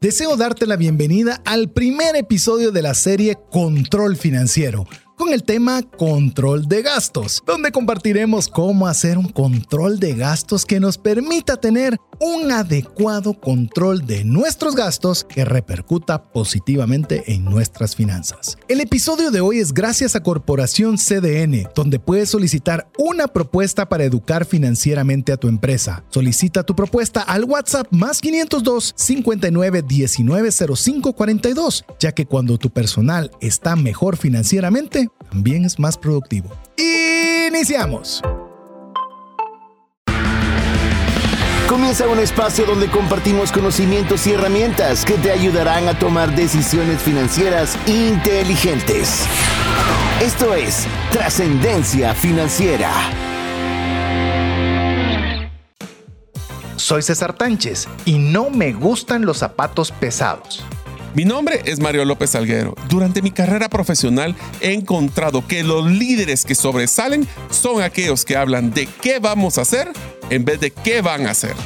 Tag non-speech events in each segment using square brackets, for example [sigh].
Deseo darte la bienvenida al primer episodio de la serie Control Financiero con el tema control de gastos, donde compartiremos cómo hacer un control de gastos que nos permita tener un adecuado control de nuestros gastos que repercuta positivamente en nuestras finanzas. El episodio de hoy es gracias a Corporación CDN, donde puedes solicitar una propuesta para educar financieramente a tu empresa. Solicita tu propuesta al WhatsApp más 502 59 19 05 42, ya que cuando tu personal está mejor financieramente, también es más productivo. Iniciamos. Comienza un espacio donde compartimos conocimientos y herramientas que te ayudarán a tomar decisiones financieras inteligentes. Esto es Trascendencia Financiera. Soy César Tánchez y no me gustan los zapatos pesados. Mi nombre es Mario López Alguero. Durante mi carrera profesional he encontrado que los líderes que sobresalen son aquellos que hablan de qué vamos a hacer en vez de qué van a hacer.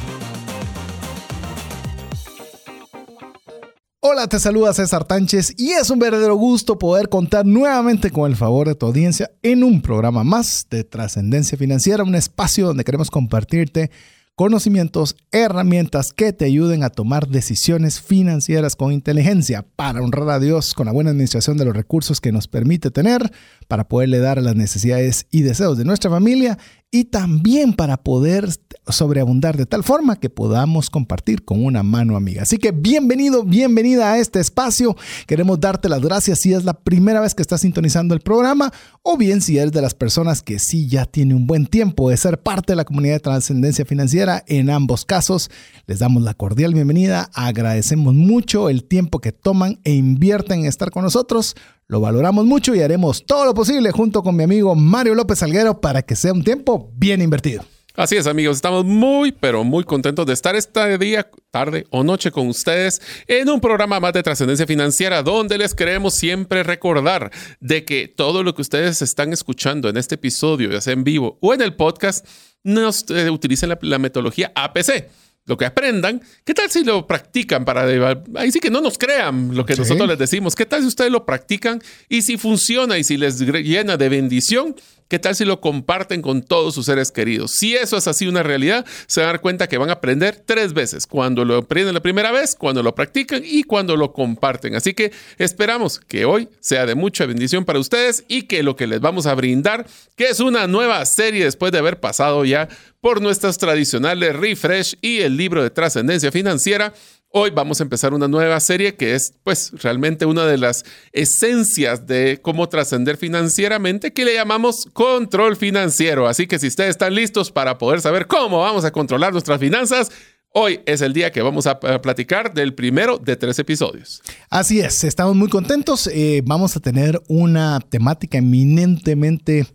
Hola, te saluda César Tánchez y es un verdadero gusto poder contar nuevamente con el favor de tu audiencia en un programa más de trascendencia financiera, un espacio donde queremos compartirte conocimientos, herramientas que te ayuden a tomar decisiones financieras con inteligencia para honrar a Dios con la buena administración de los recursos que nos permite tener, para poderle dar a las necesidades y deseos de nuestra familia y también para poder sobreabundar de tal forma que podamos compartir con una mano amiga. Así que bienvenido, bienvenida a este espacio. Queremos darte las gracias si es la primera vez que estás sintonizando el programa o bien si eres de las personas que sí ya tiene un buen tiempo de ser parte de la comunidad de trascendencia financiera. En ambos casos, les damos la cordial bienvenida. Agradecemos mucho el tiempo que toman e invierten en estar con nosotros. Lo valoramos mucho y haremos todo lo posible junto con mi amigo Mario López Salguero para que sea un tiempo bien invertido. Así es, amigos, estamos muy, pero muy contentos de estar este día, tarde o noche con ustedes en un programa más de trascendencia financiera donde les queremos siempre recordar de que todo lo que ustedes están escuchando en este episodio, ya sea en vivo o en el podcast, nos eh, utilicen la metodología APC lo que aprendan, ¿qué tal si lo practican para... Ahí sí que no nos crean lo que nosotros les decimos. ¿Qué tal si ustedes lo practican y si funciona y si les llena de bendición? ¿Qué tal si lo comparten con todos sus seres queridos? Si eso es así una realidad, se van a dar cuenta que van a aprender tres veces. Cuando lo aprenden la primera vez, cuando lo practican y cuando lo comparten. Así que esperamos que hoy sea de mucha bendición para ustedes y que lo que les vamos a brindar, que es una nueva serie después de haber pasado ya por nuestras tradicionales refresh y el libro de trascendencia financiera, Hoy vamos a empezar una nueva serie que es pues realmente una de las esencias de cómo trascender financieramente que le llamamos control financiero. Así que si ustedes están listos para poder saber cómo vamos a controlar nuestras finanzas, Hoy es el día que vamos a platicar del primero de tres episodios. Así es, estamos muy contentos. Eh, vamos a tener una temática eminentemente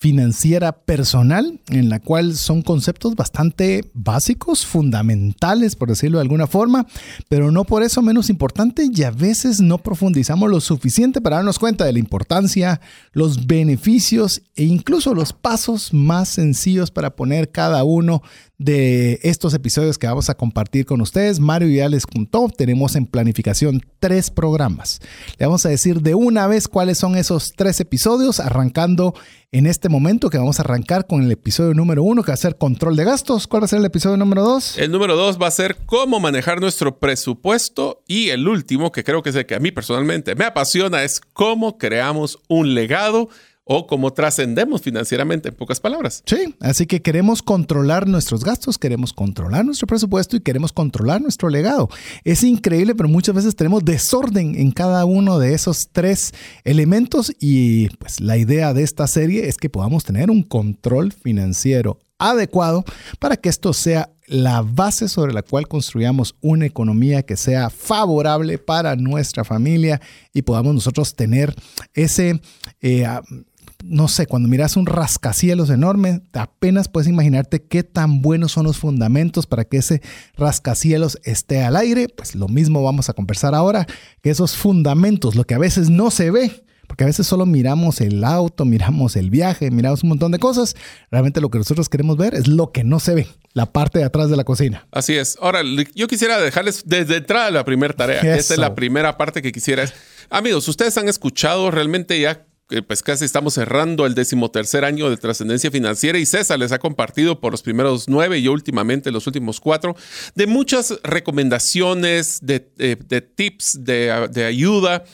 financiera personal, en la cual son conceptos bastante básicos, fundamentales, por decirlo de alguna forma, pero no por eso menos importante y a veces no profundizamos lo suficiente para darnos cuenta de la importancia, los beneficios e incluso los pasos más sencillos para poner cada uno de estos episodios que vamos a compartir con ustedes. Mario ya les contó, tenemos en planificación tres programas. Le vamos a decir de una vez cuáles son esos tres episodios, arrancando en este momento que vamos a arrancar con el episodio número uno, que va a ser control de gastos. ¿Cuál va a ser el episodio número dos? El número dos va a ser cómo manejar nuestro presupuesto y el último, que creo que es el que a mí personalmente me apasiona, es cómo creamos un legado o cómo trascendemos financieramente, en pocas palabras. Sí, así que queremos controlar nuestros gastos, queremos controlar nuestro presupuesto y queremos controlar nuestro legado. Es increíble, pero muchas veces tenemos desorden en cada uno de esos tres elementos y pues la idea de esta serie es que podamos tener un control financiero adecuado para que esto sea la base sobre la cual construyamos una economía que sea favorable para nuestra familia y podamos nosotros tener ese eh, no sé, cuando miras un rascacielos enorme, apenas puedes imaginarte qué tan buenos son los fundamentos para que ese rascacielos esté al aire. Pues lo mismo vamos a conversar ahora, que esos fundamentos, lo que a veces no se ve, Porque a veces solo miramos el auto, miramos el viaje, miramos un montón de cosas. Realmente lo que nosotros queremos ver es lo que no se ve, la parte de atrás de la cocina. Así es. Ahora, yo quisiera dejarles desde entrada la primera tarea. Esta es la primera parte que quisiera. Amigos, ustedes han escuchado realmente ya pues casi estamos cerrando el decimotercer año de trascendencia financiera y César les ha compartido por los primeros nueve y últimamente los últimos cuatro de muchas recomendaciones, de, tips, de, ayuda.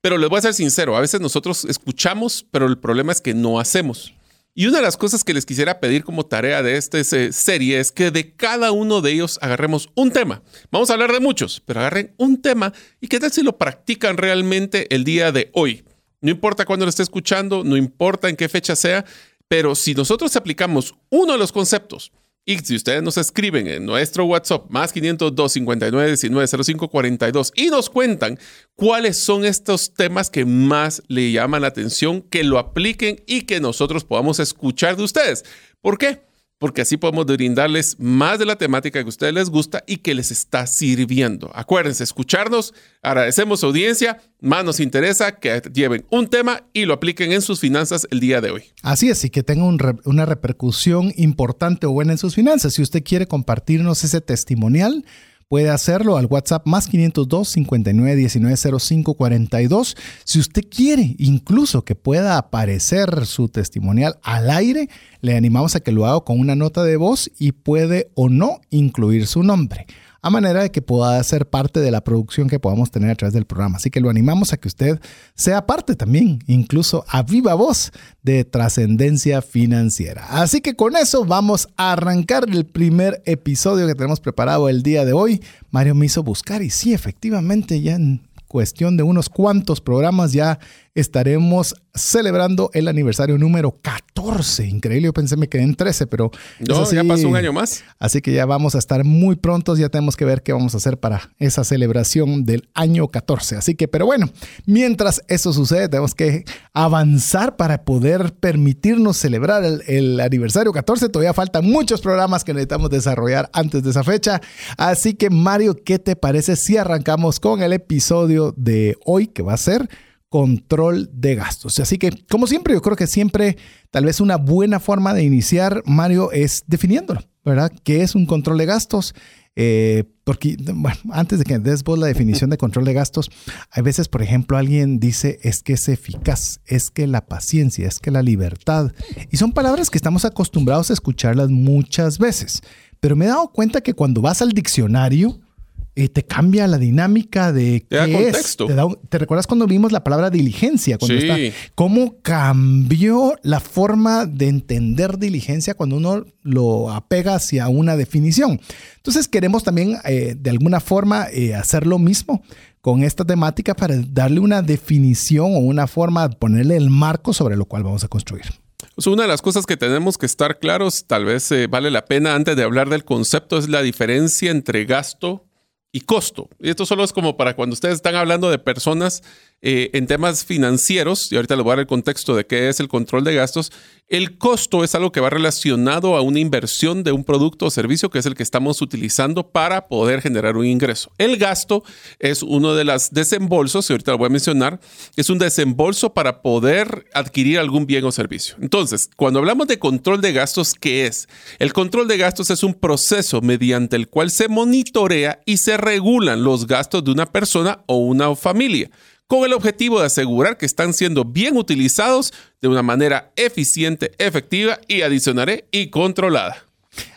Pero les voy a ser sincero, a veces nosotros escuchamos, pero el problema es que no hacemos. Y una de las cosas que les quisiera pedir como tarea de esta serie es que de cada uno de ellos agarremos un tema. Vamos a hablar de muchos, pero agarren un tema y qué tal si lo practican realmente el día de hoy. No importa cuándo lo esté escuchando, no importa en qué fecha sea, pero si nosotros aplicamos uno de los conceptos, y si ustedes nos escriben en nuestro WhatsApp más 502 59 19 05 42 y nos cuentan cuáles son estos temas que más le llaman la atención, que lo apliquen y que nosotros podamos escuchar de ustedes. ¿Por qué? Porque así podemos brindarles más de la temática que a ustedes les gusta y que les está sirviendo. Acuérdense, escucharnos, agradecemos su audiencia, más nos interesa que lleven un tema y lo apliquen en sus finanzas el día de hoy. Así es, y que tenga una repercusión importante o buena en sus finanzas. Si usted quiere compartirnos ese testimonial, puede hacerlo al WhatsApp más 502 59 19 05 42. Si usted quiere incluso que pueda aparecer su testimonial al aire, le animamos a que lo haga con una nota de voz y puede o no incluir su nombre a manera de que pueda ser parte de la producción que podamos tener a través del programa. Así que lo animamos a que usted sea parte también, incluso a viva voz, de trascendencia financiera. Así que con eso vamos a arrancar el primer episodio que tenemos preparado el día de hoy. Mario me hizo buscar y sí, efectivamente ya en cuestión de unos cuantos programas ya estaremos celebrando el aniversario número 14. Increíble, yo pensé me quedé en 13, pero... No, ya pasó un año más. Así que ya vamos a estar muy prontos, ya tenemos que ver qué vamos a hacer para esa celebración del año 14. Así que, pero bueno, mientras eso sucede, tenemos que avanzar para poder permitirnos celebrar el, el aniversario 14. Todavía faltan muchos programas que necesitamos desarrollar antes de esa fecha. Así que, Mario, ¿qué te parece si arrancamos con el episodio de hoy que va a ser control de gastos. Así que, como siempre, yo creo que siempre tal vez una buena forma de iniciar, Mario, es definiéndolo, ¿verdad? ¿Qué es un control de gastos? Eh, porque, bueno, antes de que des vos la definición de control de gastos, hay veces, por ejemplo, alguien dice es que es eficaz, es que la paciencia, es que la libertad. Y son palabras que estamos acostumbrados a escucharlas muchas veces. Pero me he dado cuenta que cuando vas al diccionario, eh, te cambia la dinámica de qué te contexto. ¿Te, recuerdas cuando vimos la palabra diligencia? Cuando sí. ¿Cómo cambió la forma de entender diligencia cuando uno lo apega hacia una definición? Entonces queremos también eh, de alguna forma eh, hacer lo mismo con esta temática para darle una definición o una forma, ponerle el marco sobre lo cual vamos a construir. una de las cosas que tenemos que estar claros, tal vez vale la pena antes de hablar del concepto, es la diferencia entre gasto y costo. Y esto solo es como para cuando ustedes están hablando de personas eh, en temas financieros, y ahorita les voy a dar el contexto de qué es el control de gastos, el costo es algo que va relacionado a una inversión de un producto o servicio que es el que estamos utilizando para poder generar un ingreso. El gasto es uno de los desembolsos, y ahorita lo voy a mencionar, es un desembolso para poder adquirir algún bien o servicio. Entonces, cuando hablamos de control de gastos, ¿qué es? El control de gastos es un proceso mediante el cual se monitorea y se regulan los gastos de una persona o una familia con el objetivo de asegurar que están siendo bien utilizados de una manera eficiente, efectiva y adicionaré y controlada.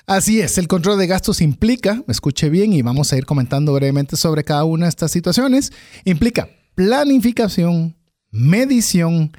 Así es, el control de gastos implica, escuche bien y vamos a ir comentando brevemente sobre cada una de estas situaciones, implica planificación, medición,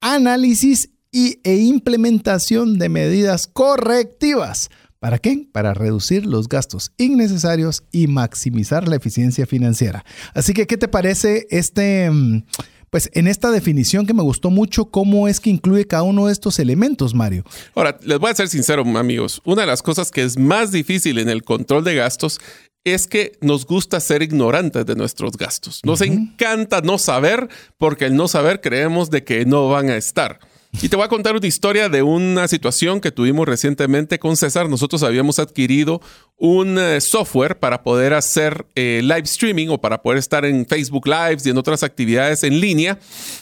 análisis y, e implementación de medidas correctivas ¿Para qué? Para reducir los gastos innecesarios y maximizar la eficiencia financiera. Así que, ¿qué te parece este... Mm, pues en esta definición que me gustó mucho, ¿cómo es que incluye cada uno de estos elementos, Mario? Ahora, les voy a ser sincero, amigos. Una de las cosas que es más difícil en el control de gastos es que nos gusta ser ignorantes de nuestros gastos. Nos encanta no saber porque el no saber creemos de que no van a estar. Y te voy a contar una historia de una situación que tuvimos recientemente con César. Nosotros habíamos adquirido un eh, software para poder hacer eh, live streaming o para poder estar en Facebook Lives y en otras actividades en línea,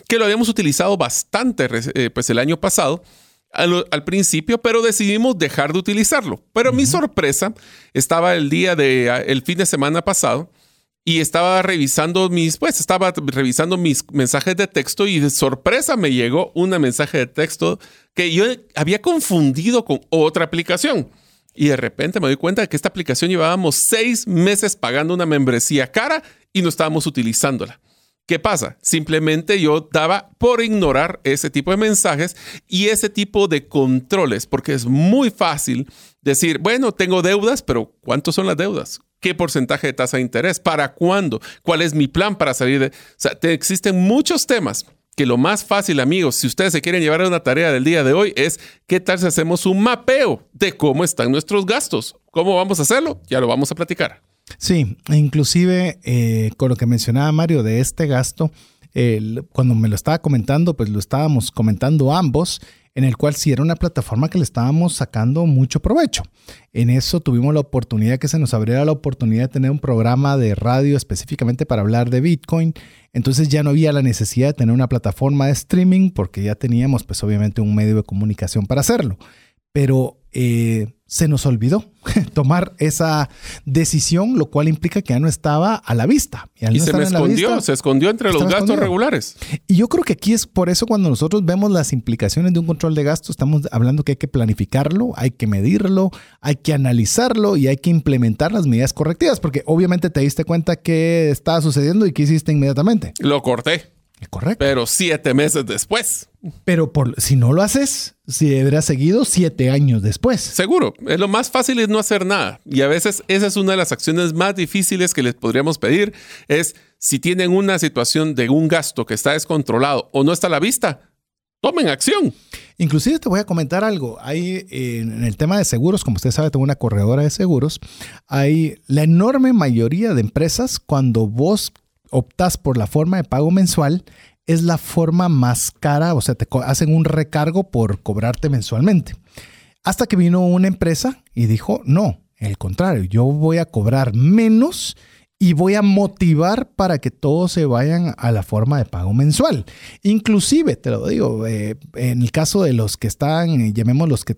que lo habíamos utilizado bastante eh, pues el año pasado. Al, principio, pero decidimos dejar de utilizarlo. Pero mi sorpresa estaba el día de el fin de semana pasado y estaba revisando mis, pues estaba revisando mis mensajes de texto y de sorpresa me llegó un mensaje de texto que yo había confundido con otra aplicación. Y de repente me doy cuenta de que esta aplicación llevábamos seis meses pagando una membresía cara y no estábamos utilizándola. ¿Qué pasa? Simplemente yo daba por ignorar ese tipo de mensajes y ese tipo de controles, porque es muy fácil decir, bueno, tengo deudas, pero ¿cuántos son las deudas? ¿Qué porcentaje de tasa de interés? ¿Para cuándo? ¿Cuál es mi plan para salir de...? O sea, existen muchos temas que lo más fácil, amigos, si ustedes se quieren llevar a una tarea del día de hoy, es qué tal si hacemos un mapeo de cómo están nuestros gastos. ¿Cómo vamos a hacerlo? Ya lo vamos a platicar. Sí, inclusive eh, con lo que mencionaba Mario de este gasto, cuando me lo estaba comentando, pues lo estábamos comentando ambos, en el cual sí era una plataforma que le estábamos sacando mucho provecho. En eso tuvimos la oportunidad que se nos abriera la oportunidad de tener un programa de radio específicamente para hablar de Bitcoin. Entonces ya no había la necesidad de tener una plataforma de streaming porque ya teníamos pues obviamente un medio de comunicación para hacerlo. Pero eh, se nos olvidó [laughs] tomar esa decisión, lo cual implica que ya no estaba a la vista. Y, se me escondió, se escondió entre los gastos regulares. Y yo creo que aquí es por eso cuando nosotros vemos las implicaciones de un control de gastos, estamos hablando que hay que planificarlo, hay que medirlo, hay que analizarlo y hay que implementar las medidas correctivas, porque obviamente te diste cuenta que estaba sucediendo y qué hiciste inmediatamente. Lo corté. Correcto. Pero siete meses después. Pero por, si no lo haces, si hubieras seguido siete años después. Seguro. Es lo más fácil es no hacer nada. Y a veces esa es una de las acciones más difíciles que les podríamos pedir. Es si tienen una situación de un gasto que está descontrolado o no está a la vista, tomen acción. Inclusive te voy a comentar algo. Hay en el tema de seguros, como usted sabe, tengo una corredora de seguros. Hay la enorme mayoría de empresas cuando vos optas por la forma de pago mensual, es la forma más cara, o sea, te hacen un recargo por cobrarte mensualmente. Hasta que vino una empresa y dijo, no, el contrario, yo voy a cobrar menos y voy a motivar para que todos se vayan a la forma de pago mensual. Inclusive, te lo digo, eh, en el caso de los que están, llamemos los que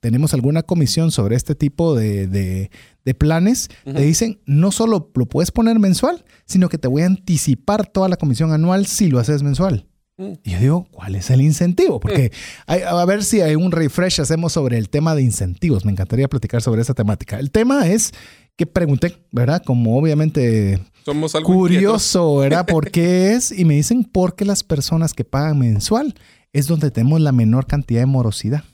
tenemos alguna comisión sobre este tipo de, planes, te dicen, no solo lo puedes poner mensual, sino que te voy a anticipar toda la comisión anual si lo haces mensual. Mm. Y yo digo, ¿cuál es el incentivo? Porque a ver si hay un refresh hacemos sobre el tema de incentivos. Me encantaría platicar sobre esa temática. El tema es que pregunté, ¿verdad? Como obviamente Somos curioso, ¿verdad? [laughs] ¿Por qué es? Y me dicen, porque las personas que pagan mensual es donde tenemos la menor cantidad de morosidad.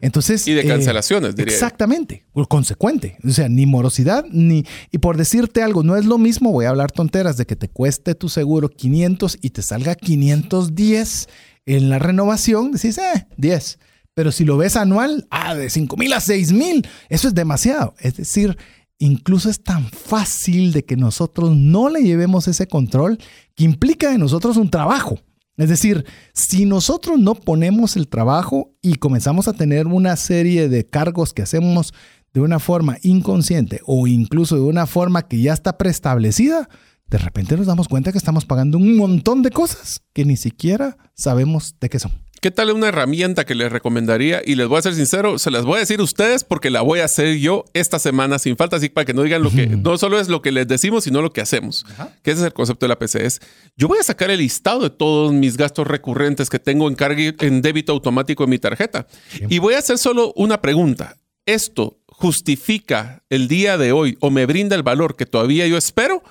Entonces, y de eh, cancelaciones, diría. Exactamente, consecuente. O sea, ni morosidad, ni... Y por decirte algo, no es lo mismo, voy a hablar tonteras, de que te cueste tu seguro 500 y te salga 510 en la renovación, decís, eh, 10. Pero si lo ves anual, ah, de 5 mil a 6 mil, eso es demasiado. Es decir, incluso es tan fácil de que nosotros no le llevemos ese control que implica en nosotros un trabajo. Es decir, si nosotros no ponemos el trabajo y comenzamos a tener una serie de cargos que hacemos de una forma inconsciente o incluso de una forma que ya está preestablecida, de repente nos damos cuenta que estamos pagando un montón de cosas que ni siquiera sabemos de qué son. ¿Qué tal una herramienta que les recomendaría? Y les voy a ser sincero, se las voy a decir a ustedes porque la voy a hacer yo esta semana sin falta, así para que no digan lo que no solo es lo que les decimos, sino lo que hacemos. Que ese es el concepto de la PCS. Yo voy a sacar el listado de todos mis gastos recurrentes que tengo en, en débito automático en mi tarjeta. Y voy a hacer solo una pregunta. ¿Esto justifica el día de hoy o me brinda el valor que todavía yo espero?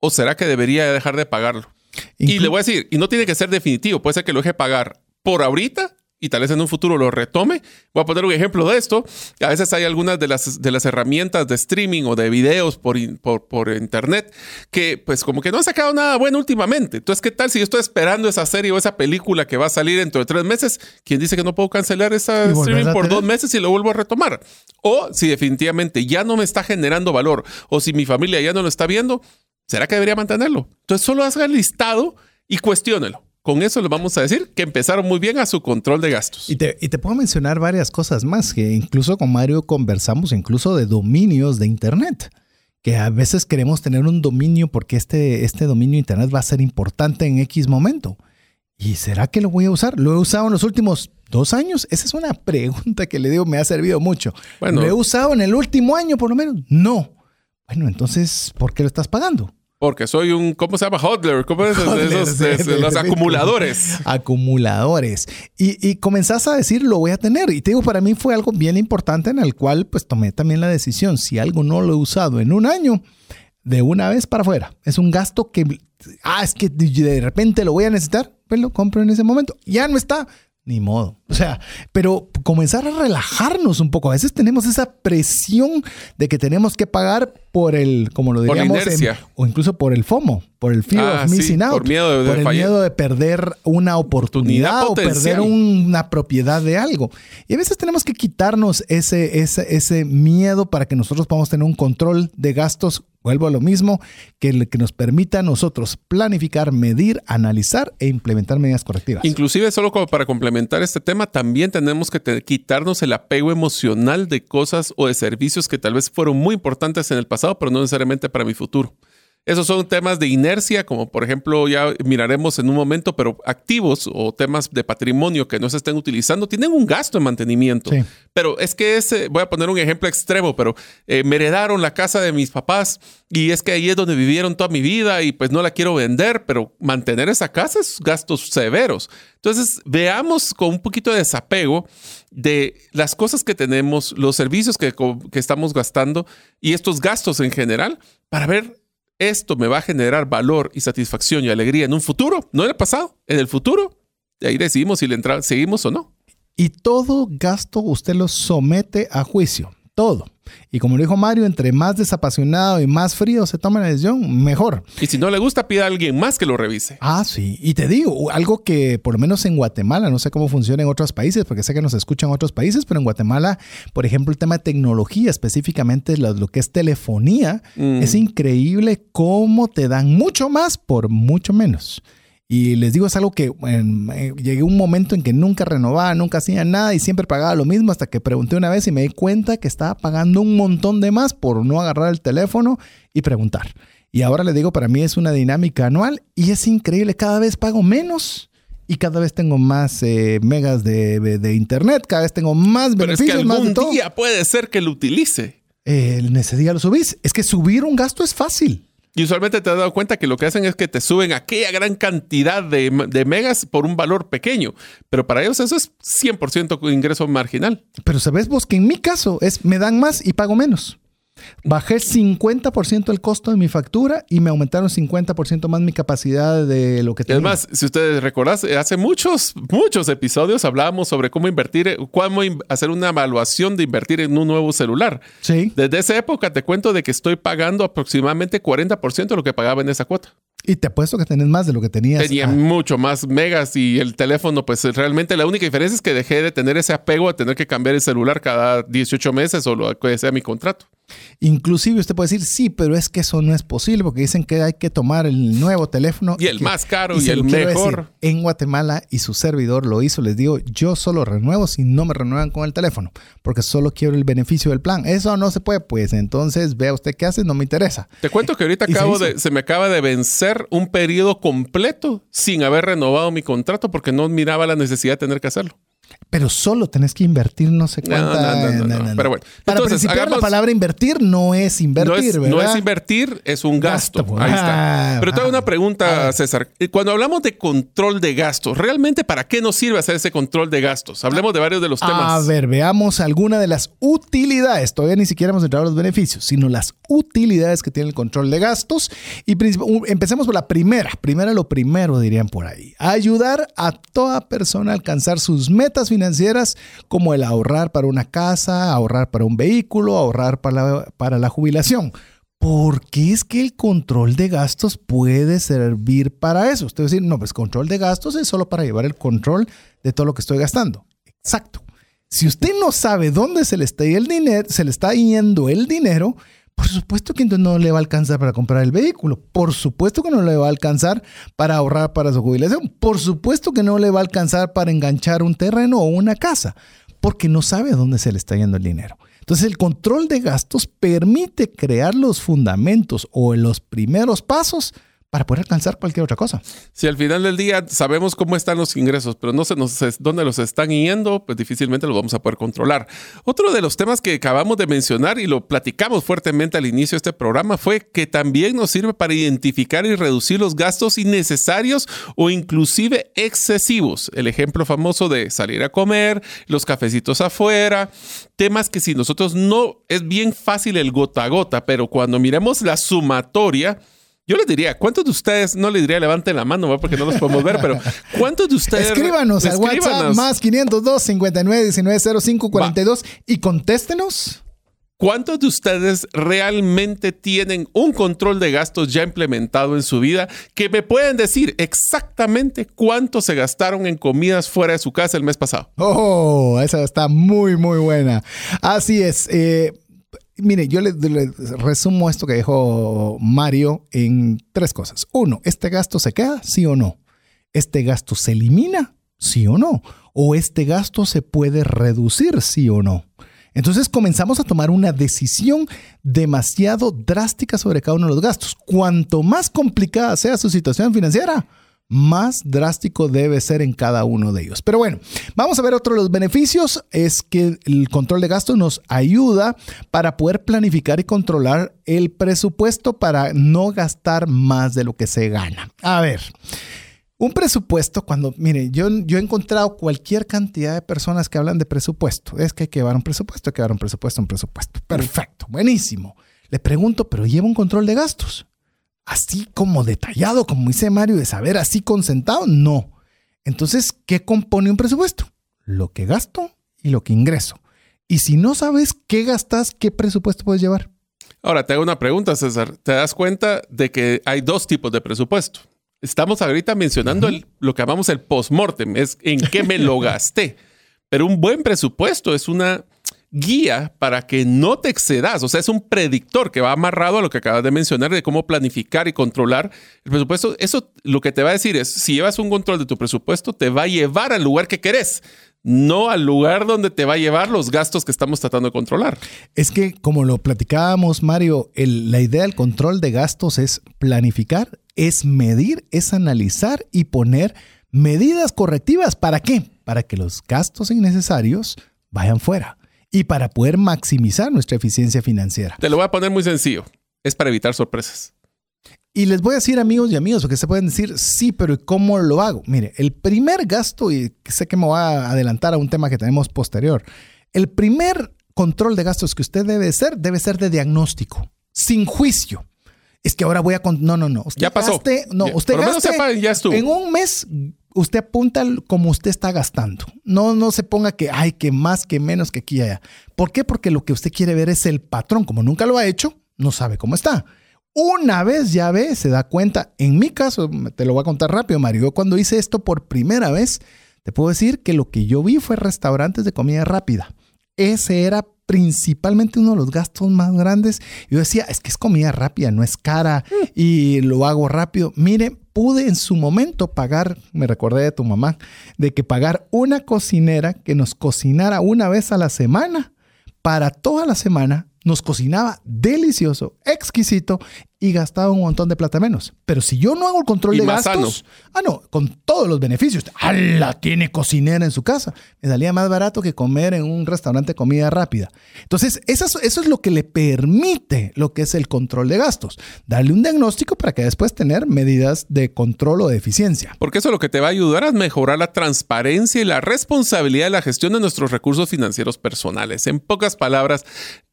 ¿O será que debería dejar de pagarlo? y le voy a decir, y no tiene que ser definitivo, puede ser que lo deje pagar por ahorita y tal vez en un futuro lo retome. Voy a poner un ejemplo de esto. A veces hay algunas de las, de las herramientas de streaming o de videos por, por, internet que pues como que no han sacado nada bueno últimamente. Entonces, ¿qué tal si yo estoy esperando esa serie o esa película que va a salir dentro de tres meses? ¿Quién dice que no puedo cancelar esa streaming por dos meses y lo vuelvo a retomar? O si definitivamente ya no me está generando valor o si mi familia ya no lo está viendo, ¿será que debería mantenerlo? Entonces, solo haga el listado y cuestiónelo con eso les vamos a decir que empezaron muy bien a su control de gastos. Y te, y te puedo mencionar varias cosas más, que incluso con Mario conversamos incluso de dominios de Internet que a veces queremos tener un dominio porque este, este dominio Internet va a ser importante en X momento. ¿Y será que lo voy a usar? ¿Lo he usado en los últimos dos años? Esa es una [laughs] pregunta que le digo, me ha servido mucho. Bueno, ¿Lo he usado en el último año por lo menos? No. Bueno, entonces, ¿por qué lo estás pagando? Porque soy un, ¿cómo se llama? Hodler. ¿Cómo es? esos, los acumuladores. [laughs] Acumuladores. Y, y comenzás a decir, lo voy a tener. Y te digo, para mí fue algo bien importante en el cual pues tomé también la decisión. Si algo no lo he usado en un año, de una vez para afuera. Es un gasto que, ah, es que de repente lo voy a necesitar, pues lo compro en ese momento. Ya no está, ni modo. O sea, pero comenzar a relajarnos un poco. A veces tenemos esa presión de que tenemos que pagar por el, como lo diríamos, o incluso por el FOMO, por el fear of ah, missing out, por, miedo de, por el miedo de perder una oportunidad o perder una propiedad de algo. Y a veces tenemos que quitarnos ese, ese, ese miedo para que nosotros podamos tener un control de gastos Vuelvo a lo mismo, que, que nos permita a nosotros planificar, medir, analizar e implementar medidas correctivas. Inclusive, solo como para complementar este tema, también tenemos que quitarnos el apego emocional de cosas o de servicios que tal vez fueron muy importantes en el pasado, pero no necesariamente para mi futuro. Esos son temas de inercia, como por ejemplo ya miraremos en un momento, pero activos o temas de patrimonio que no se estén utilizando tienen un gasto en mantenimiento. Pero es que ese, voy a poner un ejemplo extremo, pero eh, me heredaron la casa de mis papás y es que ahí es donde vivieron toda mi vida y pues no la quiero vender, pero mantener esa casa es gastos severos. Entonces veamos con un poquito de desapego de las cosas que tenemos, los servicios que, que estamos gastando y estos gastos en general para ver esto me va a generar valor y satisfacción y alegría en un futuro, no en el pasado, en el futuro. Y ahí decidimos si le entra, seguimos o no. Y todo gasto usted lo somete a juicio, todo. Y como lo dijo Mario, entre más desapasionado y más frío se toma la decisión, mejor. Y si no le gusta, pida a alguien más que lo revise. Ah, sí. Y te digo, algo que por lo menos en Guatemala, no sé cómo funciona en otros países, porque sé que nos escuchan en otros países, pero en Guatemala, por ejemplo, el tema de tecnología, específicamente lo, que es telefonía, mm. es increíble cómo te dan mucho más por mucho menos. Y les digo, es algo que eh, llegué un momento en que nunca renovaba, nunca hacía nada y siempre pagaba lo mismo hasta que pregunté una vez y me di cuenta que estaba pagando un montón de más por no agarrar el teléfono y preguntar. Y ahora les digo, para mí es una dinámica anual y es increíble, cada vez pago menos y cada vez tengo más eh, megas de, internet, cada vez tengo más beneficios. Pero es que algún día puede ser que lo utilice. Eh, en ese día lo subís. Es que subir un gasto es fácil. Y usualmente te has dado cuenta que lo que hacen es que te suben aquella gran cantidad de, megas por un valor pequeño. Pero para ellos eso es 100% ingreso marginal. Pero sabes vos que en mi caso es me dan más y pago menos. Bajé 50% el costo de mi factura y me aumentaron 50% más mi capacidad de lo que tenía. Es más, si ustedes recuerdan, hace muchos, muchos episodios hablábamos sobre cómo invertir, cómo hacer una evaluación de invertir en un nuevo celular. Sí. Desde esa época te cuento de que estoy pagando aproximadamente 40% de lo que pagaba en esa cuota. Y te apuesto que tenés más de lo que tenías. Tenía mucho más megas y el teléfono, pues realmente la única diferencia es que dejé de tener ese apego a tener que cambiar el celular cada 18 meses o lo que sea mi contrato. Inclusive usted puede decir, sí, pero es que eso no es posible porque dicen que hay que tomar el nuevo teléfono. Y el más caro y, el mejor. en Guatemala y su servidor lo hizo, les digo, yo solo renuevo si no me renuevan con el teléfono porque solo quiero el beneficio del plan. Eso no se puede, pues entonces vea usted qué hace, no me interesa. Te cuento que ahorita acabo de, se me acaba de vencer un periodo completo sin haber renovado mi contrato porque no miraba la necesidad de tener que hacerlo pero solo tenés que invertir no sé. No, no, no, Pero bueno. Para principiar, la palabra invertir no es invertir, no es, No es invertir, es un gasto. Ahí está. Ah, pero te hago una pregunta, César. Cuando hablamos de control de gastos, ¿realmente para qué nos sirve hacer ese control de gastos? Hablemos de varios de los temas. A ver, veamos alguna de las utilidades. Todavía ni siquiera hemos entrado a los beneficios, sino las utilidades que tiene el control de gastos. Y empecemos por la primera. Primera, lo primero, dirían por ahí. Ayudar a toda persona a alcanzar sus metas financieras como el ahorrar para una casa, ahorrar para un vehículo, ahorrar para la, para la jubilación. Porque es que el control de gastos puede servir para eso. Usted va no, pues control de gastos es solo para llevar el control de todo lo que estoy gastando. Exacto. Si usted no sabe dónde se le está, el dinero, se le está yendo el dinero, Por supuesto que no le va a alcanzar para comprar el vehículo. Por supuesto que no le va a alcanzar para ahorrar para su jubilación. Por supuesto que no le va a alcanzar para enganchar un terreno o una casa, porque no sabe a dónde se le está yendo el dinero. Entonces el control de gastos permite crear los fundamentos o los primeros pasos para poder alcanzar cualquier otra cosa. Si al final del día sabemos cómo están los ingresos, pero no sé dónde los están yendo, pues difícilmente los vamos a poder controlar. Otro de los temas que acabamos de mencionar y lo platicamos fuertemente al inicio de este programa fue que también nos sirve para identificar y reducir los gastos innecesarios o inclusive excesivos. El ejemplo famoso de salir a comer, los cafecitos afuera, temas que si nosotros no es bien fácil el gota a gota, pero cuando miremos la sumatoria, yo les diría, ¿cuántos de ustedes, no le diría levanten la mano porque no los podemos ver, pero ¿cuántos de ustedes... Escríbanos al WhatsApp más 502 59 19 05 42 y contéstenos. ¿Cuántos de ustedes realmente tienen un control de gastos ya implementado en su vida que me pueden decir exactamente cuánto se gastaron en comidas fuera de su casa el mes pasado? Oh, esa está muy, muy buena. Así es. Eh, Mire, yo le, resumo esto que dijo Mario en tres cosas. Uno, ¿este gasto se queda? Sí o no. ¿Este gasto se elimina? Sí o no. ¿O este gasto se puede reducir? Sí o no. Entonces comenzamos a tomar una decisión demasiado drástica sobre cada uno de los gastos. Cuanto más complicada sea su situación financiera, más drástico debe ser en cada uno de ellos. Pero bueno, vamos a ver otro de los beneficios, es que el control de gasto nos ayuda para poder planificar y controlar el presupuesto para no gastar más de lo que se gana. A ver. Un presupuesto, cuando, mire, yo, yo he encontrado cualquier cantidad de personas que hablan de presupuesto. Es que hay que llevar un presupuesto, hay que llevar un presupuesto, un presupuesto. Perfecto, buenísimo. Le pregunto, ¿pero lleva un control de gastos? Así como detallado, como dice Mario, de saber así concentrado, no. Entonces, ¿qué compone un presupuesto? Lo que gasto y lo que ingreso. Y si no sabes qué gastas, ¿qué presupuesto puedes llevar? Ahora, te hago una pregunta, César. ¿Te das cuenta de que hay dos tipos de presupuesto? Estamos ahorita mencionando lo que llamamos el post-mortem, es en qué me lo [laughs] gasté. Pero un buen presupuesto es una guía para que no te excedas. O sea, es un predictor que va amarrado a lo que acabas de mencionar de cómo planificar y controlar el presupuesto. Eso lo que te va a decir es, si llevas un control de tu presupuesto, te va a llevar al lugar que querés no al lugar donde te va a llevar los gastos que estamos tratando de controlar. Es que, como lo platicábamos, Mario, la idea del control de gastos es planificar, es medir, es analizar y poner medidas correctivas. ¿Para qué? Para que los gastos innecesarios vayan fuera y para poder maximizar nuestra eficiencia financiera. Te lo voy a poner muy sencillo. Es para evitar sorpresas. Y les voy a decir amigos y amigos, porque se pueden decir, sí, pero ¿cómo lo hago? Mire, el primer gasto, y sé que me voy a adelantar a un tema que tenemos posterior, el primer control de gastos que usted debe ser, debe ser de diagnóstico, sin juicio. Es que ahora voy a... No, no, no. ya pasó. no, usted gaste, ya estuvo. En un mes usted apunta como usted está gastando. No, no se ponga que hay que más, que menos, que aquí y allá. ¿Por qué? Porque lo que usted quiere ver es el patrón. Como nunca lo ha hecho, no sabe cómo está. Una vez ya ve, se da cuenta. En mi caso, te lo voy a contar rápido, Mario. cuando hice esto por primera vez, te puedo decir que lo que yo vi fue restaurantes de comida rápida. Ese era principalmente uno de los gastos más grandes. Yo decía, es que es comida rápida, no es cara y lo hago rápido. Mire, pude en su momento pagar, me recordé de tu mamá, de que pagar una cocinera que nos cocinara una vez a la semana para toda la semana nos cocinaba delicioso, exquisito y gastaba un montón de plata menos. Pero si yo no hago el control de gastos, ah no, con todos los beneficios, ¡ala! Tiene cocinera en su casa. Me salía más barato que comer en un restaurante de comida rápida. Entonces, eso es, eso es lo que le permite lo que es el control de gastos. Darle un diagnóstico para que después tener medidas de control o de eficiencia. Porque eso lo que te va a ayudar a mejorar la transparencia y la responsabilidad de la gestión de nuestros recursos financieros personales. En pocas palabras,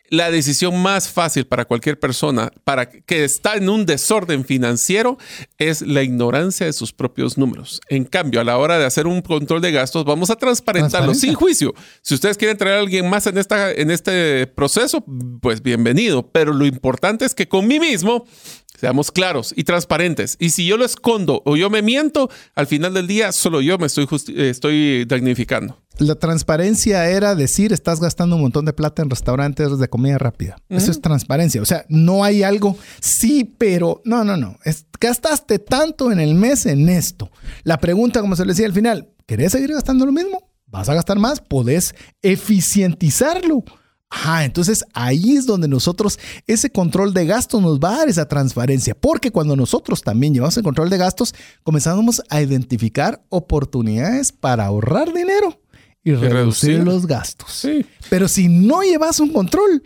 la decisión más fácil para cualquier persona para que está en un desorden financiero es la ignorancia de sus propios números. En cambio, a la hora de hacer un control de gastos, vamos a transparentarlo sin juicio. Si ustedes quieren traer a alguien más en, esta, en este proceso, pues bienvenido. Pero lo importante es que con mí mismo seamos claros y transparentes. Y si yo lo escondo o yo me miento, al final del día solo yo me estoy, estoy dignificando. La transparencia era decir, estás gastando un montón de plata en restaurantes de comida rápida. Eso es transparencia. O sea, no hay algo, sí, pero no, no, no. gastaste tanto en el mes en esto. La pregunta, como se le decía al final, ¿querés seguir gastando lo mismo? ¿Vas a gastar más? Podés eficientizarlo. Ah, entonces ahí es donde nosotros ese control de gastos nos va a dar esa transparencia, porque cuando nosotros también llevamos el control de gastos, comenzamos a identificar oportunidades para ahorrar dinero y, reducir, los gastos. Pero si no llevas un control,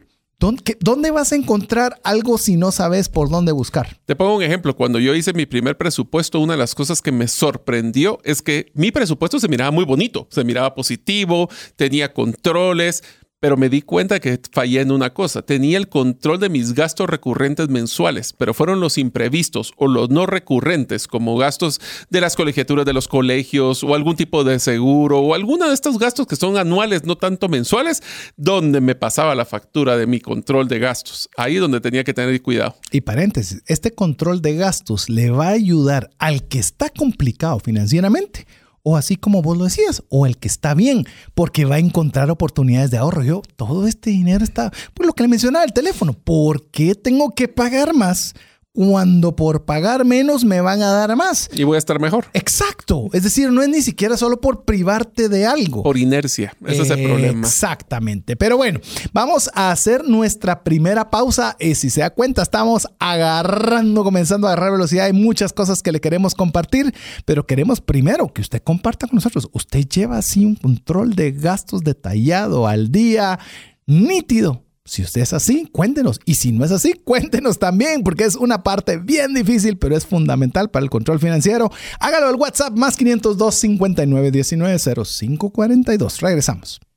¿Dónde, vas a encontrar algo si no sabes por dónde buscar? Te pongo un ejemplo. Cuando yo hice mi primer presupuesto, una de las cosas que me sorprendió es que mi presupuesto se miraba muy bonito, se miraba positivo, tenía controles, pero me di cuenta que fallé en una cosa. Tenía el control de mis gastos recurrentes mensuales, pero fueron los imprevistos o los no recurrentes, como gastos de las colegiaturas de los colegios o algún tipo de seguro o alguno de estos gastos que son anuales, no tanto mensuales, donde me pasaba la factura de mi control de gastos. Ahí es donde tenía que tener cuidado. Y paréntesis, este control de gastos le va a ayudar al que está complicado financieramente o así como vos lo decías, o el que está bien, porque va a encontrar oportunidades de ahorro. Yo, todo este dinero está, pues lo que le mencionaba el teléfono, ¿por qué tengo que pagar más? Cuando por pagar menos me van a dar más. Y voy a estar mejor. Exacto. Es decir, no es ni siquiera solo por privarte de algo. Por inercia. Ese es el problema. Exactamente. Pero bueno, vamos a hacer nuestra primera pausa. Y si se da cuenta, estamos agarrando, comenzando a agarrar velocidad. Hay muchas cosas que le queremos compartir, pero queremos primero que usted comparta con nosotros. Usted lleva así un control de gastos detallado al día, nítido si usted es así, cuéntenos. Y si no es así, cuéntenos también, porque es una parte bien difícil, pero es fundamental para el control financiero. Hágalo al WhatsApp más 502 59 19 05 42. Regresamos.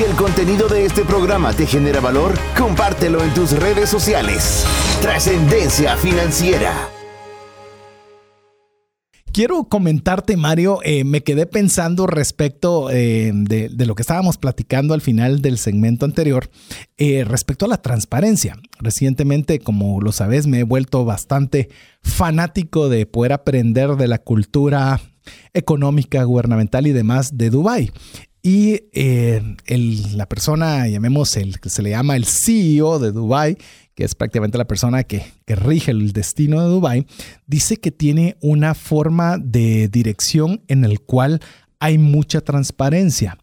Si el contenido de este programa te genera valor, compártelo en tus redes sociales. Trascendencia financiera. Quiero comentarte, Mario, eh, me quedé pensando respecto eh, de, lo que estábamos platicando al final del segmento anterior, eh, respecto a la transparencia. Recientemente, como lo sabes, me he vuelto bastante fanático de poder aprender de la cultura económica, gubernamental y demás de Dubái. Y eh, la persona, llamemos el que se le llama el CEO de Dubai, que es prácticamente la persona que, que, rige el destino de Dubai, dice que tiene una forma de dirección en el cual hay mucha transparencia,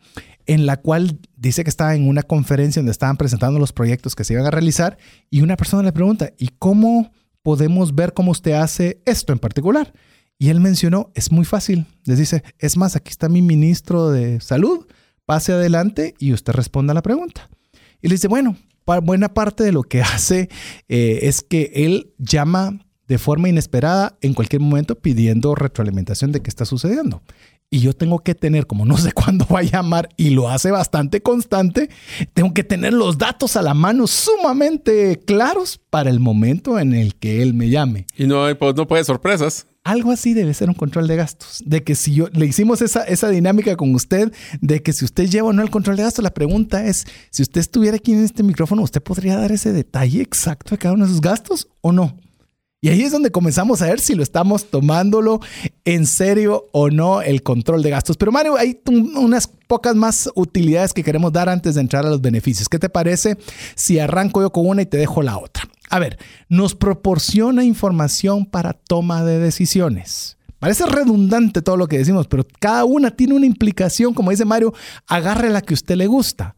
en la cual dice que estaba en una conferencia donde estaban presentando los proyectos que se iban a realizar y una persona le pregunta, ¿y cómo podemos ver cómo usted hace esto en particular? Y él mencionó, es muy fácil. Les dice, es más, aquí está mi ministro de salud, pase adelante y usted responda a la pregunta. Y le dice, bueno, buena parte de lo que [laughs] hace eh, es que él llama de forma inesperada en cualquier momento pidiendo retroalimentación de qué está sucediendo. Y yo tengo que tener, como no sé [laughs] cuándo va a llamar y lo hace bastante constante, tengo que tener los datos a la mano sumamente claros para el momento en el que él me llame. Y no, pues, no puede sorpresas. Algo así debe ser un control de gastos. De que si yo le hicimos esa, esa dinámica con usted, de que si usted lleva o no el control de gastos, la pregunta es: si usted estuviera aquí en este micrófono, ¿usted podría dar ese detalle exacto de cada uno de sus gastos o no? Y ahí es donde comenzamos a ver si lo estamos tomándolo en serio o no el control de gastos. Pero Mario, hay unas pocas más utilidades que queremos dar antes de entrar a los beneficios. ¿Qué te parece si arranco yo con una y te dejo la otra? A ver, nos proporciona información para toma de decisiones. Parece redundante todo lo que decimos, pero cada una tiene una implicación, como dice Mario, agarre la que a usted le gusta.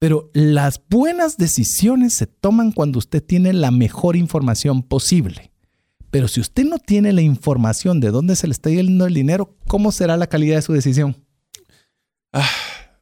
Pero las buenas decisiones se toman cuando usted tiene la mejor información posible. Pero si usted no tiene la información de dónde se le está yendo el dinero, ¿cómo será la calidad de su decisión? Ah,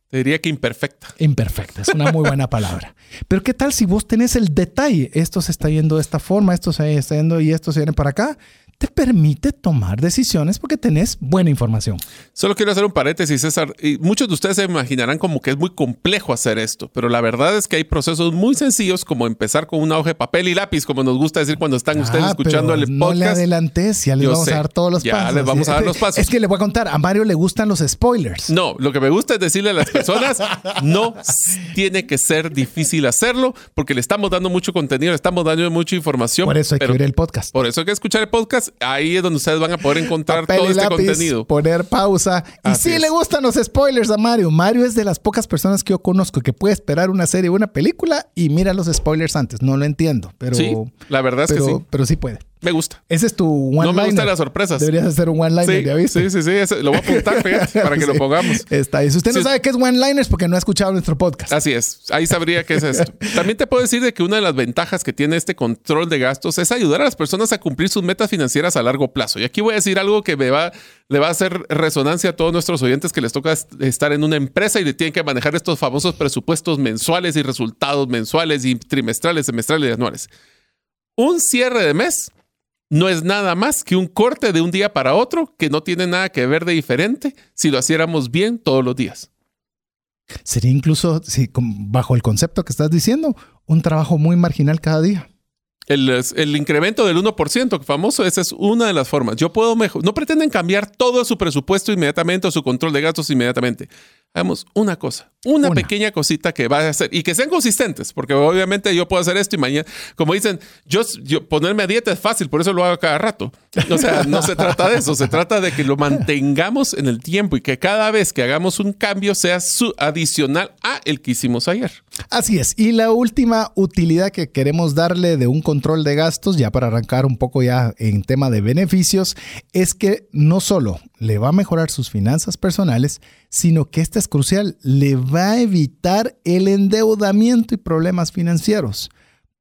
te diría que imperfecta. Imperfecta, es una muy buena [laughs] palabra. Pero ¿qué tal si vos tenés el detalle? Esto se está yendo de esta forma, esto se está yendo y esto se viene para acá te permite tomar decisiones porque tenés buena información. Solo quiero hacer un paréntesis, César. Y muchos de ustedes se imaginarán como que es muy complejo hacer esto, pero la verdad es que hay procesos muy sencillos como empezar con una hoja de papel y lápiz, como nos gusta decir cuando están ustedes ah, escuchando el podcast. No le adelantes, ya les vamos a dar todos los pasos. Ya les vamos a dar los [laughs] pasos. Es que le voy a contar, a Mario le gustan los spoilers. No, lo que me gusta es decirle a las personas, [laughs] no tiene que ser difícil hacerlo porque le estamos dando mucho contenido, le estamos dando mucha información. Por eso hay que ver el podcast. Por eso hay que escuchar el podcast ahí es donde ustedes van a poder encontrar todo este contenido. Poner pausa. Y sí le gustan los spoilers a Mario. Mario es de las pocas personas que yo conozco que puede esperar una serie o una película y mira los spoilers antes. No lo entiendo, pero. Sí, la verdad es que sí. Pero sí puede. Me gusta. Ese es tu one-liner. No me gustan las sorpresas. Deberías hacer un one-liner, sí, ¿ya viste? Sí, sí, sí. lo voy a apuntar, [laughs] para que lo pongamos. Está ahí. Si usted no sabe qué es one-liners, porque no ha escuchado nuestro podcast. Así es. Ahí sabría qué es esto. [laughs] También te puedo decir de que una de las ventajas que tiene este control de gastos es ayudar a las personas a cumplir sus metas financieras a largo plazo. Y aquí voy a decir algo que me va, le va a hacer resonancia a todos nuestros oyentes que les toca estar en una empresa y le tienen que manejar estos famosos presupuestos mensuales y resultados mensuales y trimestrales, semestrales y anuales. Un cierre de mes no es nada más que un corte de un día para otro que no tiene nada que ver de diferente si lo hiciéramos bien todos los días. Sería incluso, si, bajo el concepto que estás diciendo, un trabajo muy marginal cada día. El, incremento del 1%, famoso, esa es una de las formas. Yo puedo mejor, no pretenden cambiar todo su presupuesto inmediatamente o su control de gastos inmediatamente. Hagamos una cosa, una, pequeña cosita que va a hacer y que sean consistentes, porque obviamente yo puedo hacer esto y mañana, como dicen, yo, ponerme a dieta es fácil, por eso lo hago cada rato. O sea, no se trata de eso, se trata de que lo mantengamos en el tiempo y que cada vez que hagamos un cambio sea su adicional a el que hicimos ayer. Así es. Y la última utilidad que queremos darle de un control de gastos, ya para arrancar un poco ya en tema de beneficios, es que no solo le va a mejorar sus finanzas personales, sino que esta es crucial, le va a evitar el endeudamiento y problemas financieros.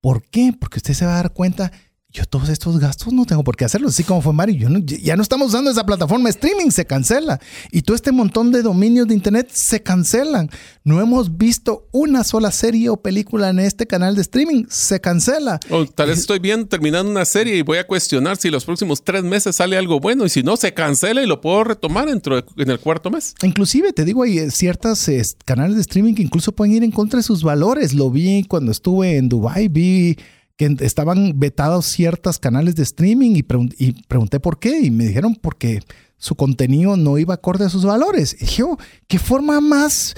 ¿Por qué? Porque usted se va a dar cuenta yo todos estos gastos no tengo por qué hacerlos. Así como fue Mario, ya no estamos usando esa plataforma streaming, se cancela. Y todo este montón de dominios de internet se cancelan. No hemos visto una sola serie o película en este canal de streaming, se cancela. O tal vez estoy bien terminando una serie y voy a cuestionar si los próximos tres meses sale algo bueno y si no, se cancela y lo puedo retomar dentro en el cuarto mes. Inclusive, te digo, hay ciertos canales de streaming que incluso pueden ir en contra de sus valores. Lo vi cuando estuve en Dubai, vi que estaban vetados ciertos canales de streaming y, pregunté por qué y me dijeron porque su contenido no iba acorde a sus valores. Y oh, ¿qué forma más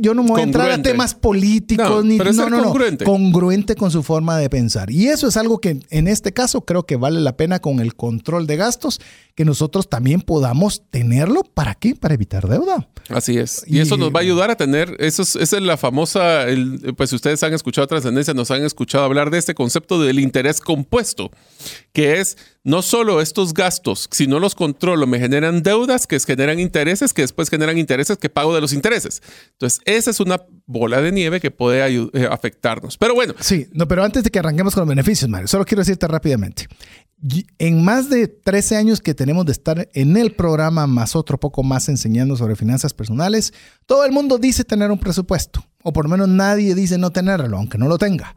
yo no me voy a entrar a temas políticos ni pero no, no, congruente. congruente con su forma de pensar. Y eso es algo que en este caso creo que vale la pena con el control de gastos que nosotros también podamos tenerlo. ¿Para qué? Para evitar deuda. Así es. Y, eso nos va a ayudar a tener, eso es, esa es la famosa, pues si ustedes han escuchado trascendencia, nos han escuchado hablar de este concepto del interés compuesto, que es no solo estos gastos, si no los controlo, me generan deudas que generan intereses, que después generan intereses que pago de los intereses. Entonces, esa es una bola de nieve que puede eh, afectarnos. Pero bueno. Sí, no, pero antes de que arranquemos con los beneficios, Mario, solo quiero decirte rápidamente. En más de 13 años que tenemos de estar en el programa, más otro poco más enseñando sobre finanzas personales, todo el mundo dice tener un presupuesto, o por lo menos nadie dice no tenerlo, aunque no lo tenga.